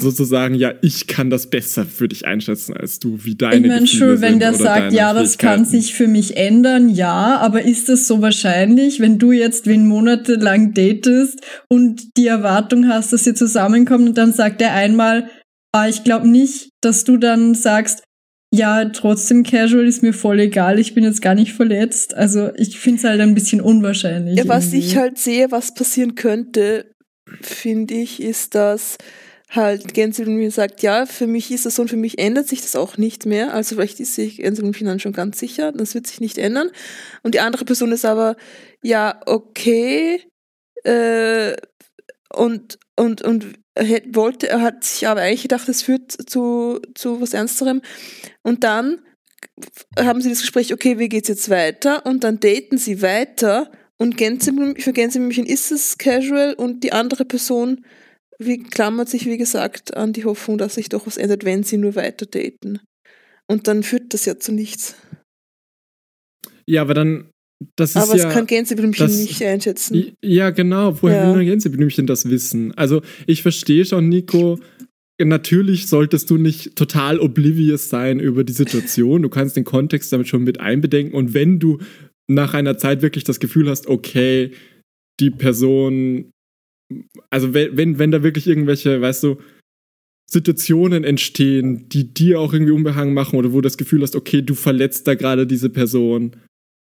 sozusagen, ja, ich kann das besser für dich einschätzen als du, wie deine ich meine schon, wenn der sagt, ja, das kann sich für mich ändern, ja, aber ist das so wahrscheinlich, wenn du jetzt wen monatelang datest und die Erwartung hast, dass ihr zusammenkommt und dann sagt er einmal, ah, ich glaube nicht, dass du dann sagst, ja, trotzdem casual ist mir voll egal, ich bin jetzt gar nicht verletzt. Also ich finde es halt ein bisschen unwahrscheinlich. Ja, was irgendwie. ich halt sehe, was passieren könnte, finde ich, ist, dass halt Gänseblümchen mir sagt, ja, für mich ist das so und für mich ändert sich das auch nicht mehr. Also vielleicht ist sich Gänseblümchen dann schon ganz sicher, das wird sich nicht ändern. Und die andere Person ist aber, ja, okay, äh, und, und, und er hätt- wollte, er hat sich aber eigentlich gedacht, es führt zu, zu was Ernsterem. Und dann haben sie das Gespräch, okay, wie geht's jetzt weiter? Und dann daten sie weiter und Gänseblümchen, für Gänseblümchen ist es casual und die andere Person wie, klammert sich, wie gesagt, an die Hoffnung, dass sich doch was ändert, wenn sie nur weiter daten. Und dann führt das ja zu nichts. Ja, aber dann, das ist Aber ja... das kann Gänseblümchen das- nicht einschätzen. Ja, genau. Woher Ja. will ein Gänseblümchen das wissen? Also, ich verstehe schon, Nico. Natürlich solltest du nicht total oblivious sein über die Situation. Du kannst den Kontext damit schon mit einbedenken. Und wenn du nach einer Zeit wirklich das Gefühl hast, okay, die Person, also wenn, wenn, wenn da wirklich irgendwelche, weißt du, Situationen entstehen, die dir auch irgendwie unbehangen machen oder wo du das Gefühl hast, okay, du verletzt da gerade diese Person,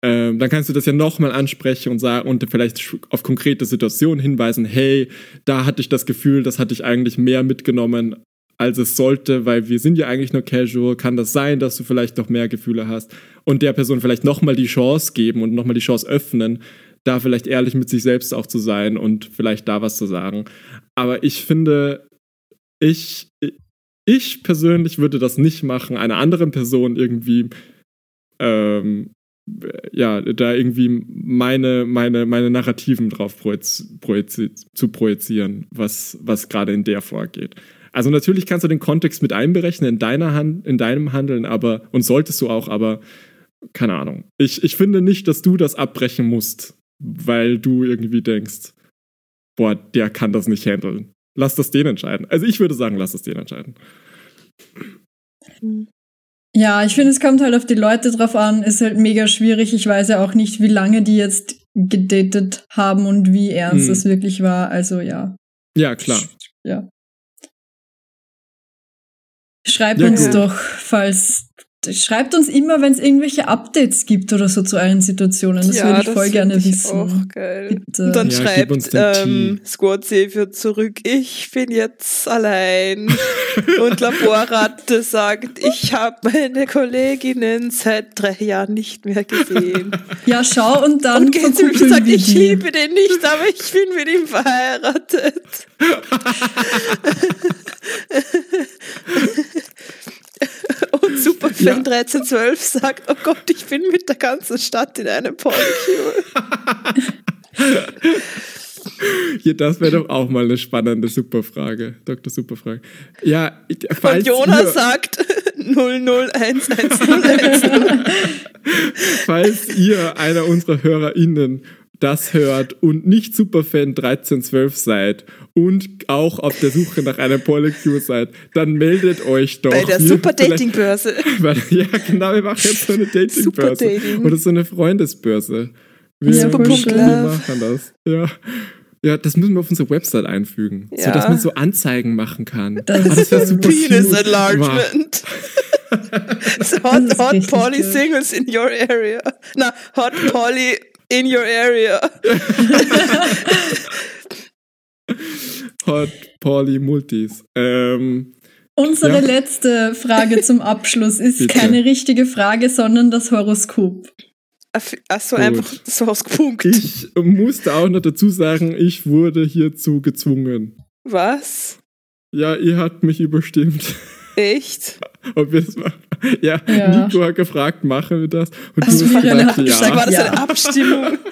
ähm, dann kannst du das ja nochmal ansprechen und sagen und vielleicht auf konkrete Situationen hinweisen, hey, da hatte ich das Gefühl, das hatte ich eigentlich mehr mitgenommen, als es sollte, weil wir sind ja eigentlich nur casual. Kann das sein, dass du vielleicht noch mehr Gefühle hast und der Person vielleicht nochmal die Chance geben und nochmal die Chance öffnen, da vielleicht ehrlich mit sich selbst auch zu sein und vielleicht da was zu sagen. Aber ich finde, ich, ich persönlich würde das nicht machen, einer anderen Person irgendwie ähm, ja, da irgendwie meine, meine, meine Narrativen drauf projiz projizi zu projizieren, was, was gerade in der vorgeht. Also natürlich kannst du den Kontext mit einberechnen in deiner Hand, in deinem Handeln, aber, und solltest du auch, aber keine Ahnung. Ich, ich finde nicht, dass du das abbrechen musst, weil du irgendwie denkst, boah, der kann das nicht handeln. Lass das den entscheiden. Also ich würde sagen, lass das den entscheiden. Hm. Ja, ich finde, es kommt halt auf die Leute drauf an, ist halt mega schwierig. Ich weiß ja auch nicht, wie lange die jetzt gedatet haben und wie ernst Hm. es wirklich war. Also ja. Ja, klar. Ja. Schreibt Ja, uns gut. doch, falls. Schreibt uns immer, wenn es irgendwelche Updates gibt oder so zu euren Situationen. Das würde ich voll gerne ich wissen. Auch geil. Bitte. Und dann Ja, schreibt ähm, Squad Savior zurück, ich bin jetzt allein. [LAUGHS] Und Laborratte sagt, ich habe meine Kolleginnen seit drei Jahren nicht mehr gesehen. [LAUGHS] Ja, schau und dann Und verkuppeln sagt, ich die. liebe den nicht, aber ich bin mit ihm verheiratet. [LAUGHS] [LAUGHS] Und Superfan Ja. 1312 sagt, oh Gott, ich bin mit der ganzen Stadt in einem Polycule. [LAUGHS] Ja, das wäre doch auch mal eine spannende Superfrage. Dr. Superfrage. Ja, ich- Und falls Jonas sagt [LAUGHS] 00110. falls ihr einer unserer HörerInnen das hört und nicht Superfan 1312 seid und auch auf der Suche nach einem Polycue seid, dann meldet euch doch. Bei der Super Dating Börse. [LAUGHS] Weil, ja, genau, wir machen jetzt so eine Datingbörse. Super Dating. Oder so eine Freundesbörse. Wir, Ja, schön. wir machen das. Ja. Ja, das müssen wir auf unsere Website einfügen. So Ja. dass man so Anzeigen machen kann. Das Ah, ist wär voll super. Penis cute. Enlargement. [LAUGHS] so Das hot, ist hot Poly. Singles in your area. Na, Hot Poly in your area. [LAUGHS] Hot Poly Multis. Ähm, Unsere Ja. letzte Frage [LAUGHS] zum Abschluss ist Bitte. keine richtige Frage, sondern das Horoskop. Achso, einfach so aus Punkt. ich musste auch noch dazu sagen, ich wurde hierzu gezwungen. Was? Ja, ihr habt mich überstimmt, Echt? [LAUGHS] ob wir das machen. Ja, Ja. Nico hat gefragt, machen wir das? Und Also du hast gesagt, gesagt, War das Ja. eine Abstimmung? [LAUGHS]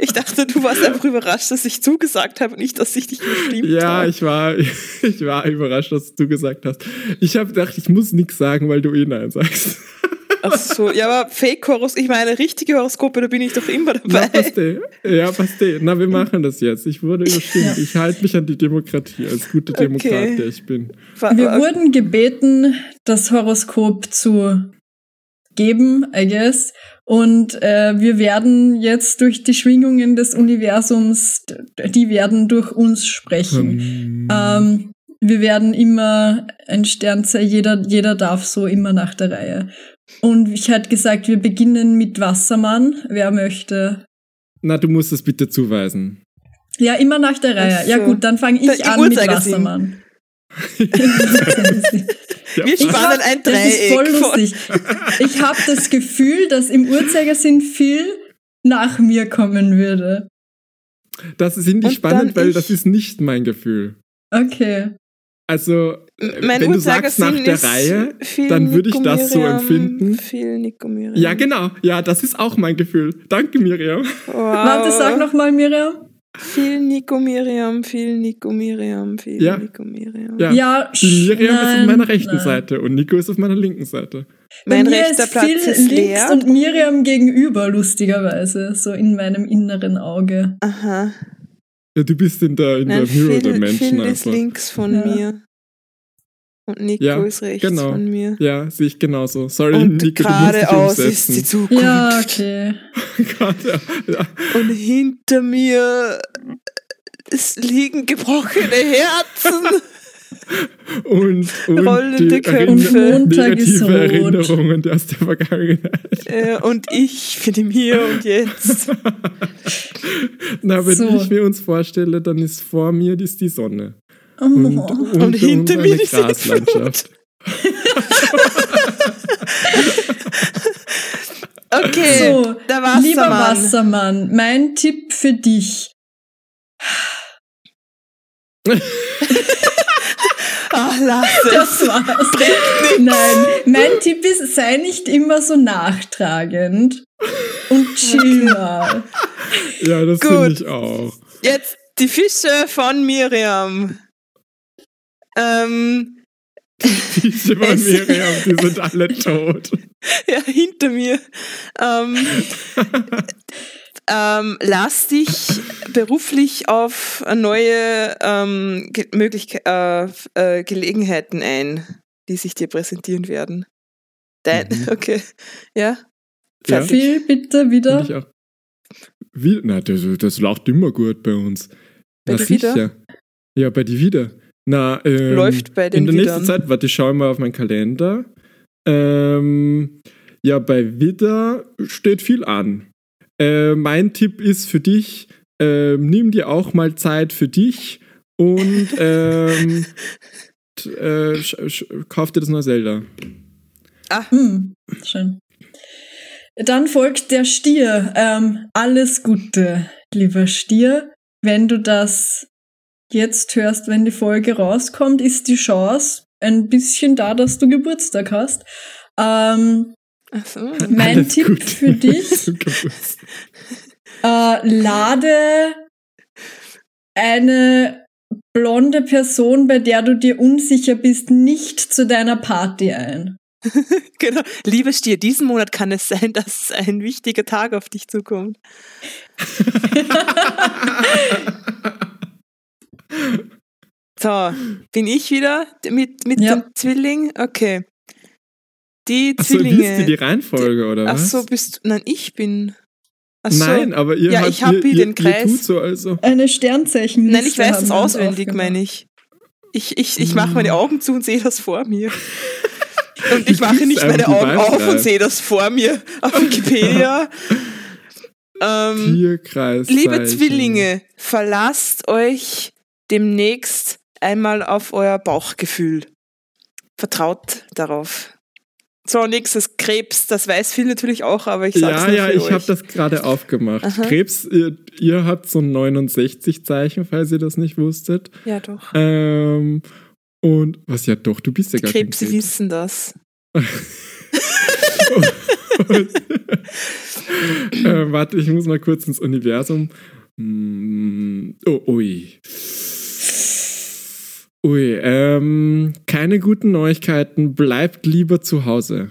Ich dachte, du warst einfach überrascht, dass ich zugesagt habe und nicht, dass ich dich Ja, habe. ich war, [LAUGHS] ich war überrascht, dass du gesagt hast. Ich habe gedacht, ich muss nichts sagen, weil du eh Nein sagst. [LAUGHS] Ach so, ja, aber Fake-Horos, ich meine, richtige Horoskope, da bin ich doch immer Na, dabei. passt eh. Ja, passt eh. Na, wir machen das jetzt. Ich wurde überstimmt. Ja. Ich halte mich an die Demokratie als guter Okay. Demokrat, der ich bin. Wir wurden gebeten, das Horoskop zu geben, I guess. Und äh, wir werden jetzt durch die Schwingungen des Universums, die werden durch uns sprechen. Hm. Ähm, wir werden immer ein Sternzeichen, jeder, jeder darf so immer nach der Reihe. Und ich hatte gesagt, wir beginnen mit Wassermann. Wer möchte? Na, du musst es bitte zuweisen. Ja, immer nach der Reihe. Ach Ja so. gut, dann fange Da- ich im an mit. Wassermann. [LAUGHS] Wir spannen ein Das ist voll Dreieck lustig. Ich habe das Gefühl, dass im Uhrzeigersinn viel nach mir kommen würde. das sind Und nicht spannend, weil ich. das ist nicht mein Gefühl. Okay. Also, äh, Mein wenn du sagst nach der Reihe, dann würde ich das so empfinden. Viel Nico Miriam. Ja, genau. Ja, das ist auch mein Gefühl. Danke, Miriam. Wow. Warte, sag nochmal, Miriam. Viel Nico Miriam, viel Nico Miriam, viel Ja. Nico Miriam. Ja. Ja, Miriam ist auf nein, meiner rechten nein. Seite und Nico ist auf meiner linken Seite. Mein Bei mir rechter ist Platz viel ist links leer. und Miriam gegenüber, lustigerweise, so in meinem inneren Auge. Aha. Ja, du bist in der, in Nein, der Mirror Phil, Dimension Phil ist einfach. links von Ja. mir. Und Nico Ja, ist rechts genau. von mir. Ja, sehe ich genauso. Sorry, Und Nico, du musst dich geradeaus ist die. Zukunft. Ja, okay. [LAUGHS] Gerade, ja. Und hinter mir es liegen gebrochene Herzen. [LAUGHS] Und, und Rollende Köpfe. Und negative. Erinnerungen aus der Vergangenheit. äh, und ich bin im Hier und Jetzt. [LAUGHS] Na, wenn So. ich mir uns vorstelle, dann ist vor mir die, ist die Sonne. Oh. Und, [LAUGHS] Und unter hinter uns mir eine die Graslandschaft. [LAUGHS] Okay, So, der Wassermann. Lieber Wassermann, mein Tipp für dich. Ach, lass es. Das war's. Nein, mein Tipp ist, sei nicht immer so nachtragend und chill mal. Ja, das Gut. finde ich auch. Jetzt die Fische von Miriam. Ähm, Diese Miriam, [LAUGHS] die sind alle tot. [LAUGHS] ja, hinter mir. Ähm, ähm, lass dich beruflich auf neue ähm, Ge Möglichke äh, äh, Gelegenheiten ein, die sich dir präsentieren werden. Dein, Mhm. [LAUGHS] okay, ja. Ja. Fertig. Viel bitte wieder. ich auch. Wie, na, das, das läuft immer gut bei uns. Bei na dir wieder? sicher. Ja, bei dir wieder. Na, ähm, Läuft bei den In der nächsten. Zeit, warte, ich schaue mal auf meinen Kalender. Ähm, ja, bei Widder steht viel an. Äh, mein Tipp ist für dich, ähm, nimm dir auch mal Zeit für dich und [LAUGHS] ähm, t- äh, kauf dir das neue Zelda. Hm, schön. Dann folgt der Stier. Ähm, alles Gute, lieber Stier. Wenn du das jetzt hörst, wenn die Folge rauskommt, ist die Chance ein bisschen da, dass du Geburtstag hast. Ähm, Ach so. Mein Alles Tipp Gute. für [LAUGHS] dich? Äh, lade eine blonde Person, bei der du dir unsicher bist, nicht zu deiner Party ein. [LAUGHS] genau. Lieber Stier, diesen Monat kann es sein, dass ein wichtiger Tag auf dich zukommt. [LAUGHS] so, bin ich wieder mit, mit Ja. dem Zwilling? Okay. Die Achso, Zwillinge. wisst ihr die Reihenfolge, oder Ach was? so, bist du. Nein, ich bin. Ach so. Nein, aber ihr Ja, habt, ich hab ihr, den Kreis. Ihr tut so, also. Eine Sternzeichen. Nein, ich weiß das auswendig, meine ich. Ich, ich, ich mache meine Augen zu und sehe das vor mir. [LAUGHS] Und ich Du mache nicht meine die Augen auf und sehe das vor mir auf Wikipedia. [LAUGHS] ähm, Tierkreis. liebe Zwillinge, verlasst euch demnächst einmal auf euer Bauchgefühl. Vertraut darauf. So, nächstes Krebs, das weiß viel natürlich auch, aber ich sag's Ja, ja, für ich habe das gerade aufgemacht. Aha. Krebs, ihr, ihr habt so ein 69-Zeichen, falls ihr das nicht wusstet. Ja, doch. Ähm, und was ja doch, du bist ja gar Krebse kein Krebs. wissen das. [LAUGHS] [LAUGHS] äh, warte, ich muss mal kurz ins Universum. Mm, Oh, ui. Ui, ähm, keine guten Neuigkeiten. Bleibt lieber zu Hause.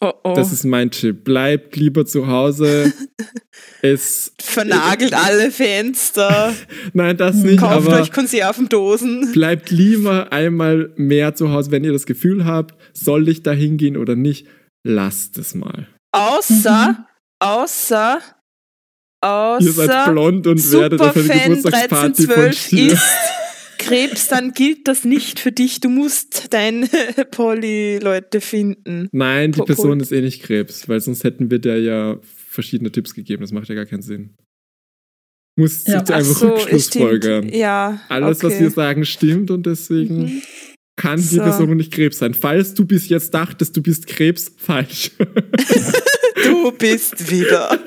Oh oh. Das ist mein Tipp. Bleibt lieber zu Hause. [LAUGHS] es, Vernagelt alle Fenster. [LAUGHS] nein, das nicht, Kauft aber euch Konservendosen. bleibt lieber einmal mehr zu Hause, wenn ihr das Gefühl habt, soll ich da hingehen oder nicht. Lasst es mal. Außer, Mhm. außer, Ihr seid außer blond und werdet auf eine Geburtstagsparty von 1312 Stier. ist [LAUGHS] Krebs, dann gilt das nicht für dich. Du musst deine [LAUGHS] Poly-Leute finden. Nein, die Po- Person ist eh nicht Krebs, weil sonst hätten wir der ja verschiedene Tipps gegeben. Das macht ja gar keinen Sinn. Muss Ja. einfach so, [LAUGHS] rückschlussfolgern. Ja. Alles, was okay. wir sagen, stimmt und deswegen Mhm. kann die So. Person nicht Krebs sein. Falls du bis jetzt dachtest, du bist Krebs, falsch. [LAUGHS] Du bist wieder.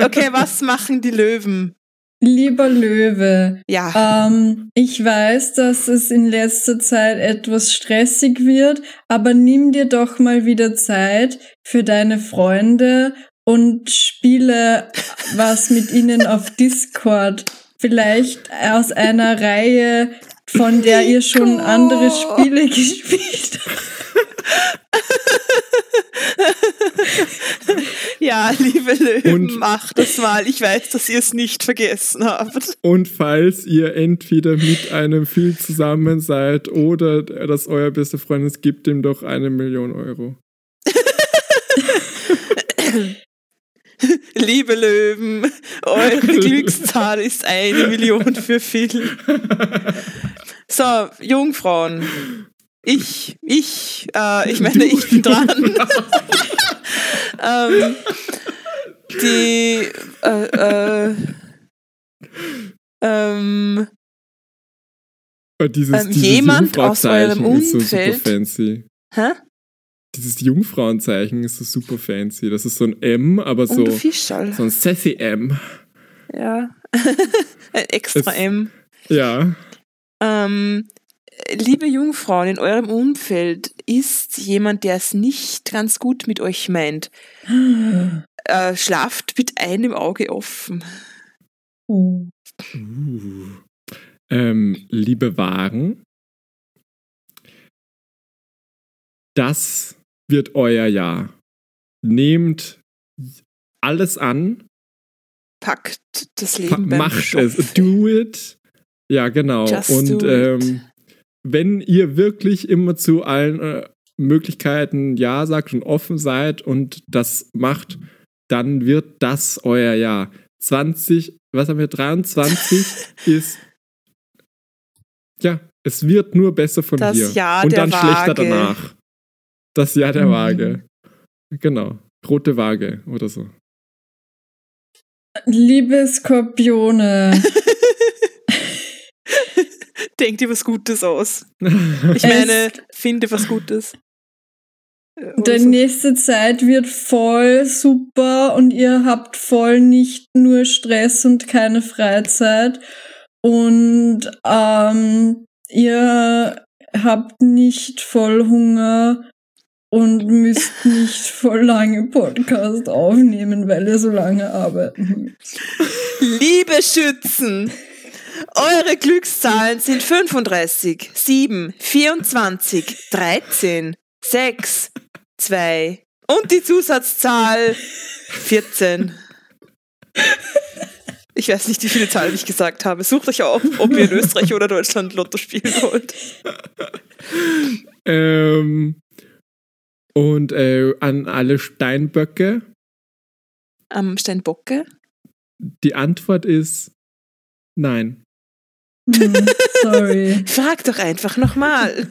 Okay, was machen die Löwen? Lieber Löwe, Ja. ähm, ich weiß, dass es in letzter Zeit etwas stressig wird, aber nimm dir doch mal wieder Zeit für deine Freunde und spiele was mit ihnen auf [LAUGHS] Discord. Vielleicht aus einer Reihe, von der ihr schon andere Spiele [LAUGHS] gespielt habt. [LAUGHS] Ja, liebe Löwen, Und- macht das mal. Ich weiß, dass ihr es nicht vergessen habt. Und falls ihr entweder mit einem viel zusammen seid oder dass euer bester Freund ist, gebt ihm doch eine Million Euro. [LAUGHS] Liebe Löwen, eure [LAUGHS] Glückszahl ist eine Million für Phil. So, Jungfrauen. Ich, ich, äh, ich meine, ich bin [LAUGHS] dran. ähm, die, äh, äh, ähm, dieses, Ähm, dieses jemand aus eurem ist so super Umfeld- fancy. hä? Dieses Jungfrauenzeichen ist so super fancy. Das ist so ein M, aber so, so ein sassy M. Ja. [LAUGHS] Ein extra Es- M. Ja. Ähm, liebe Jungfrauen, in eurem Umfeld ist jemand, der es nicht ganz gut mit euch meint. [GASPS] Äh, schlaft mit einem Auge offen. Uh. Ähm, liebe Waren, das wird euer Jahr. Nehmt alles an, Packt das pa- Leben beim macht es, do it. Ja, genau. Just Und ähm, wenn ihr wirklich immer zu allen äh, Möglichkeiten Ja sagt und offen seid und das macht, dann wird das euer Jahr. 20, was haben wir, 23 [LAUGHS] ist, ja, es wird nur besser von Das dir. Jahr und der dann schlechter Waage. danach. Das Jahr der Mhm. Waage. Genau. Rote Waage oder so. Liebe Skorpione, [LAUGHS] Denkt dir was Gutes aus. Ich [LAUGHS] meine, finde was Gutes. Äh, die so. nächste Zeit wird voll super und ihr habt voll nicht nur Stress und keine Freizeit und ähm, ihr habt nicht voll Hunger und müsst [LAUGHS] nicht voll lange Podcast aufnehmen, weil ihr so lange arbeiten müsst. Liebe Schützen, Eure Glückszahlen sind 35, 7, 24, 13, 6, 2 und die Zusatzzahl 14. Ich weiß nicht, wie viele Zahlen ich gesagt habe. Sucht euch auf, ob ihr in Österreich oder Deutschland Lotto spielen wollt. Ähm, und äh, an alle Steinböcke, Am Steinbocke? die Antwort ist nein. Hm, sorry. [LAUGHS] Frag doch einfach nochmal.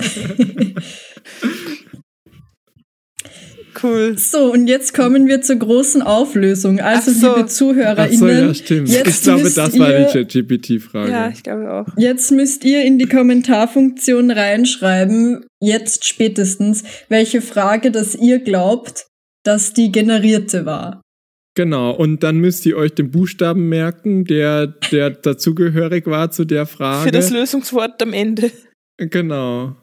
Cool. So, und jetzt kommen wir zur großen Auflösung. Also, Ach so. liebe Ach so, ZuhörerInnen, ja, stimmt. jetzt Ich glaube, müsst das war ihr- die ChatGPT-Frage. Ja, ich glaube auch. Jetzt müsst ihr in die Kommentarfunktion reinschreiben, jetzt spätestens, welche Frage, dass ihr glaubt, dass die generierte war. Genau, und dann müsst ihr euch den Buchstaben merken, der, der dazugehörig war zu der Frage. Für das Lösungswort am Ende. genau.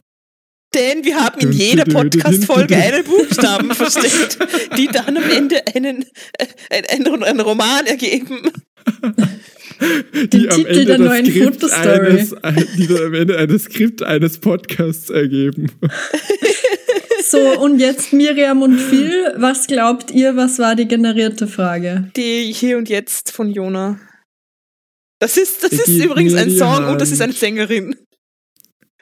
Denn wir haben in jeder Podcast-Folge einen Buchstaben versteckt, die dann am Ende einen, äh, einen, einen Roman ergeben. Die am Titel Ende der das neuen Skript Fotostory. eines, die dann am Ende eines Skript eines Podcasts ergeben. [LAUGHS] So, und jetzt Miriam und Phil, was glaubt ihr, was war die generierte Frage? Die Hier und Jetzt von Jona. Das ist, das ist Gib übrigens ein Song und das ist eine Sängerin.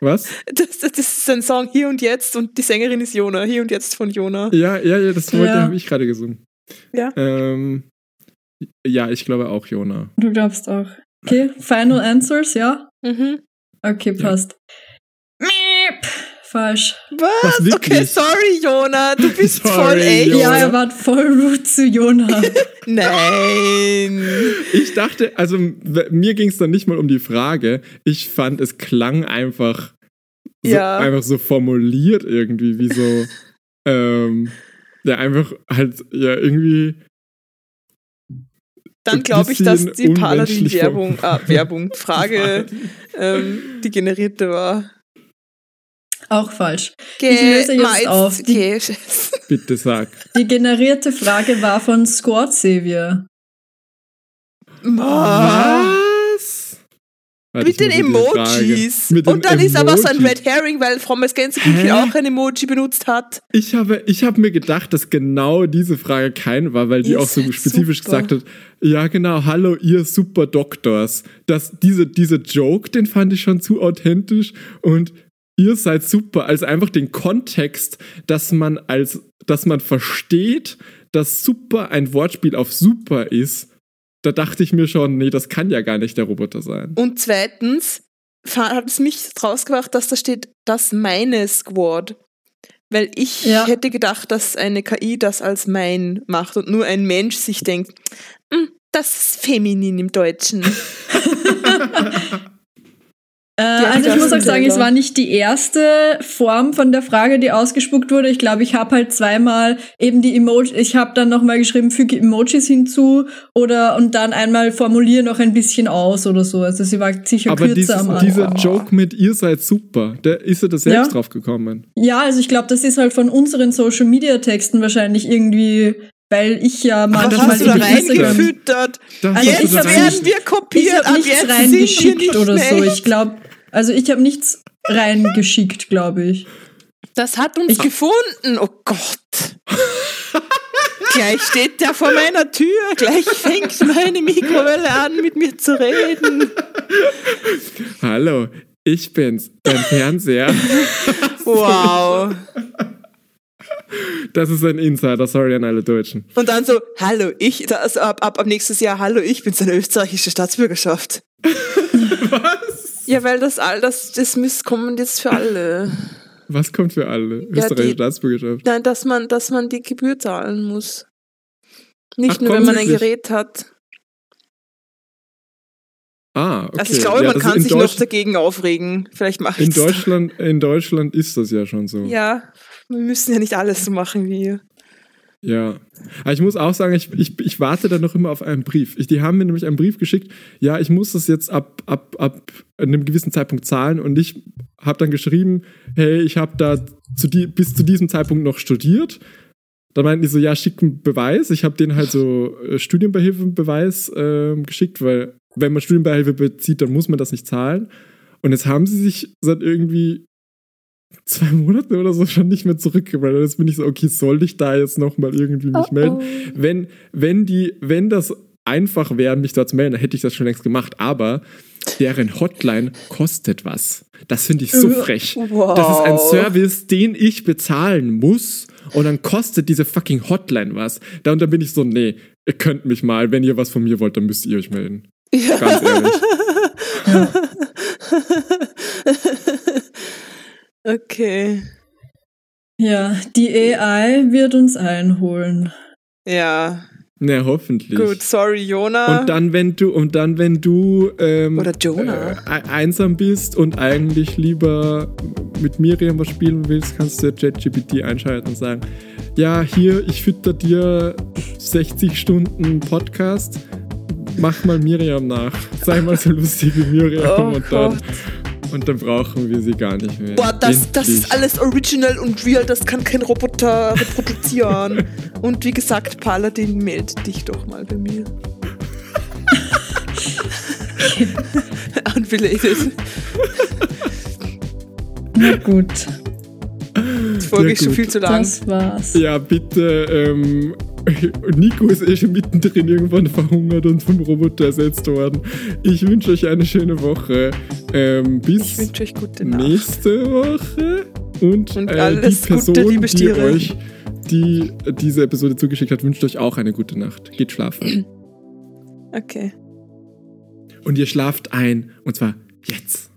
Was? Das, das ist ein Song Hier und Jetzt und die Sängerin ist Jona. Hier und Jetzt von Jona. Ja, ja, ja, das wollte, Ja. habe ich gerade gesungen. Ja. Ähm, ja, ich glaube auch Jona. Du glaubst auch. Okay, Final Answers, ja? Mhm. Okay, Ja. passt. Miep. Falsch. Was? Was, okay, sorry, Jona. Du [LAUGHS] bist Sorry, voll echt. Jona. Ja, er war voll rude zu Jonah. [LAUGHS] Nein. Ich dachte, also mir ging es dann nicht mal um die Frage. Ich fand, es klang einfach so, Ja. einfach so formuliert irgendwie, wie so, [LAUGHS] ähm, ja, einfach halt, ja, irgendwie. Dann glaube ich, dass die Paladin-Werbung, ah, Werbung, Frage, ähm, die generierte war. Auch falsch. Ich löse jetzt auf. Die-. [LAUGHS] Bitte sag. Die generierte Frage war von Squad Savior. Was? Warte, Mit den Emojis. Mit Und dann ist aber so ein. Red Herring, weil Frommes? Gänseblümchen auch ein Emoji benutzt hat. Ich habe, ich habe mir gedacht, dass genau diese Frage kein war, weil die Ihr auch so spezifisch super. gesagt hat, ja genau, hallo ihr Super Doktors. Das, diese, diese Joke, den fand ich schon zu authentisch und ihr seid super. Also einfach den Kontext, dass man als, dass man versteht, dass super ein Wortspiel auf super ist. Da dachte ich mir schon, nee, das kann ja gar nicht der Roboter sein. Und zweitens hat es mich rausgebracht, dass da steht, das meine Squad. Weil ich Ja. hätte gedacht, dass eine KI das als mein macht und nur ein Mensch sich denkt, "Hm, das ist feminin im Deutschen. [LAUGHS] [LAUGHS] Äh, also ich muss auch sagen, es war nicht die erste Form von der Frage, die ausgespuckt wurde. Ich glaube, ich habe halt zweimal eben die Emojis, ich habe dann nochmal geschrieben, füge Emojis hinzu oder und dann einmal formuliere noch ein bisschen aus oder so. Also sie war sicher Aber kürzer dieses, am Anfang. dieser Joke mit ihr seid super, der ist ja da selbst Ja. drauf gekommen. Ja, also ich glaube, das ist halt von unseren Social Media Texten wahrscheinlich irgendwie, weil ich ja manchmal hast du da reingefüttert? Also Jetzt werden wir kopiert, Ich habe ab nichts jetzt reingeschickt oder so. Ich glaube, also ich habe nichts reingeschickt, glaube ich. Das hat uns Ich- gefunden. Oh Gott. gleich steht der vor meiner Tür. Gleich fängt meine Mikrowelle an, mit mir zu reden. Hallo, ich bin's, dein Fernseher. Wow. Das ist ein Insider, sorry an alle Deutschen. Und dann so, hallo, ich, das, ab, ab, ab nächstes Jahr, hallo, ich bin seine österreichische Staatsbürgerschaft. [LAUGHS] [LAUGHS] Was? Ja, weil das all das, das muss kommen jetzt für alle. Was kommt für alle? Ja, Österreichische Staatsbürgerschaft. Nein, dass man, dass man die Gebühr zahlen muss. Nicht Ach, nur, wenn man ein? Gerät hat. Ah, okay. Also ich glaube, Ja, man das kann sich noch dagegen aufregen. Vielleicht mache ich in Deutschland, in Deutschland ist das ja schon so. Ja, wir müssen ja nicht alles so machen wie ihr. Ja. Aber ich muss auch sagen, ich, ich, ich warte da noch immer auf einen Brief. Ich, die haben mir nämlich einen Brief geschickt, ja, ich muss das jetzt ab, ab, ab einem gewissen Zeitpunkt zahlen und ich habe dann geschrieben, hey, ich habe da zu die, bis zu diesem Zeitpunkt noch studiert. Da meinten die so, ja, schick einen Beweis. Ich habe denen halt so äh, Studienbeihilfenbeweis ähm, geschickt, weil wenn man Studienbeihilfe bezieht, dann muss man das nicht zahlen. Und jetzt haben sie sich seit irgendwie zwei Monaten oder so schon nicht mehr zurückgemeldet. Jetzt bin ich so, okay, soll ich da jetzt nochmal irgendwie mich Oh, melden? oh. Wenn, wenn die, wenn das einfach wäre, mich da zu melden, dann hätte ich das schon längst gemacht. Aber deren Hotline kostet was. Das finde ich so Äh, frech. wow. Das ist ein Service, den ich bezahlen muss und dann kostet diese fucking Hotline was. Da und dann bin ich so, nee, ihr könnt mich mal, wenn ihr was von mir wollt, dann müsst ihr euch melden. Ja. Ganz ehrlich. [LAUGHS] okay. Ja, die AI wird uns einholen. Ja. Na, hoffentlich. Gut, sorry, Jona. Und dann, wenn du, und dann, wenn du ähm, Oder Jonah. äh, einsam bist und eigentlich lieber mit Miriam was spielen willst, kannst du ja ChatGPT einschalten und sagen, ja, hier, ich fütter dir 60 Stunden Podcast, mach mal Miriam nach. Sei mal so lustig wie Miriam Oh und dann, Gott. Und dann brauchen wir sie gar nicht mehr. Boah, das, das ist alles original und real, das kann kein Roboter reproduzieren. [LAUGHS] und wie gesagt, Paladin, meld dich doch mal bei mir. [LAUGHS] Unrelated. Na gut, Die Folge Ja, ist schon viel zu lang. das war's. Ja, bitte, ähm, [LAUGHS] Nico ist eh schon mittendrin irgendwann verhungert und vom Roboter ersetzt worden. Ich wünsche euch eine schöne Woche. Ähm, bis gute nächste Woche. Und, Und äh, alles die Gute, Person, liebe die euch die diese Episode zugeschickt hat, wünscht euch auch eine gute Nacht. Geht schlafen. Okay. und ihr schlaft ein. Und zwar jetzt.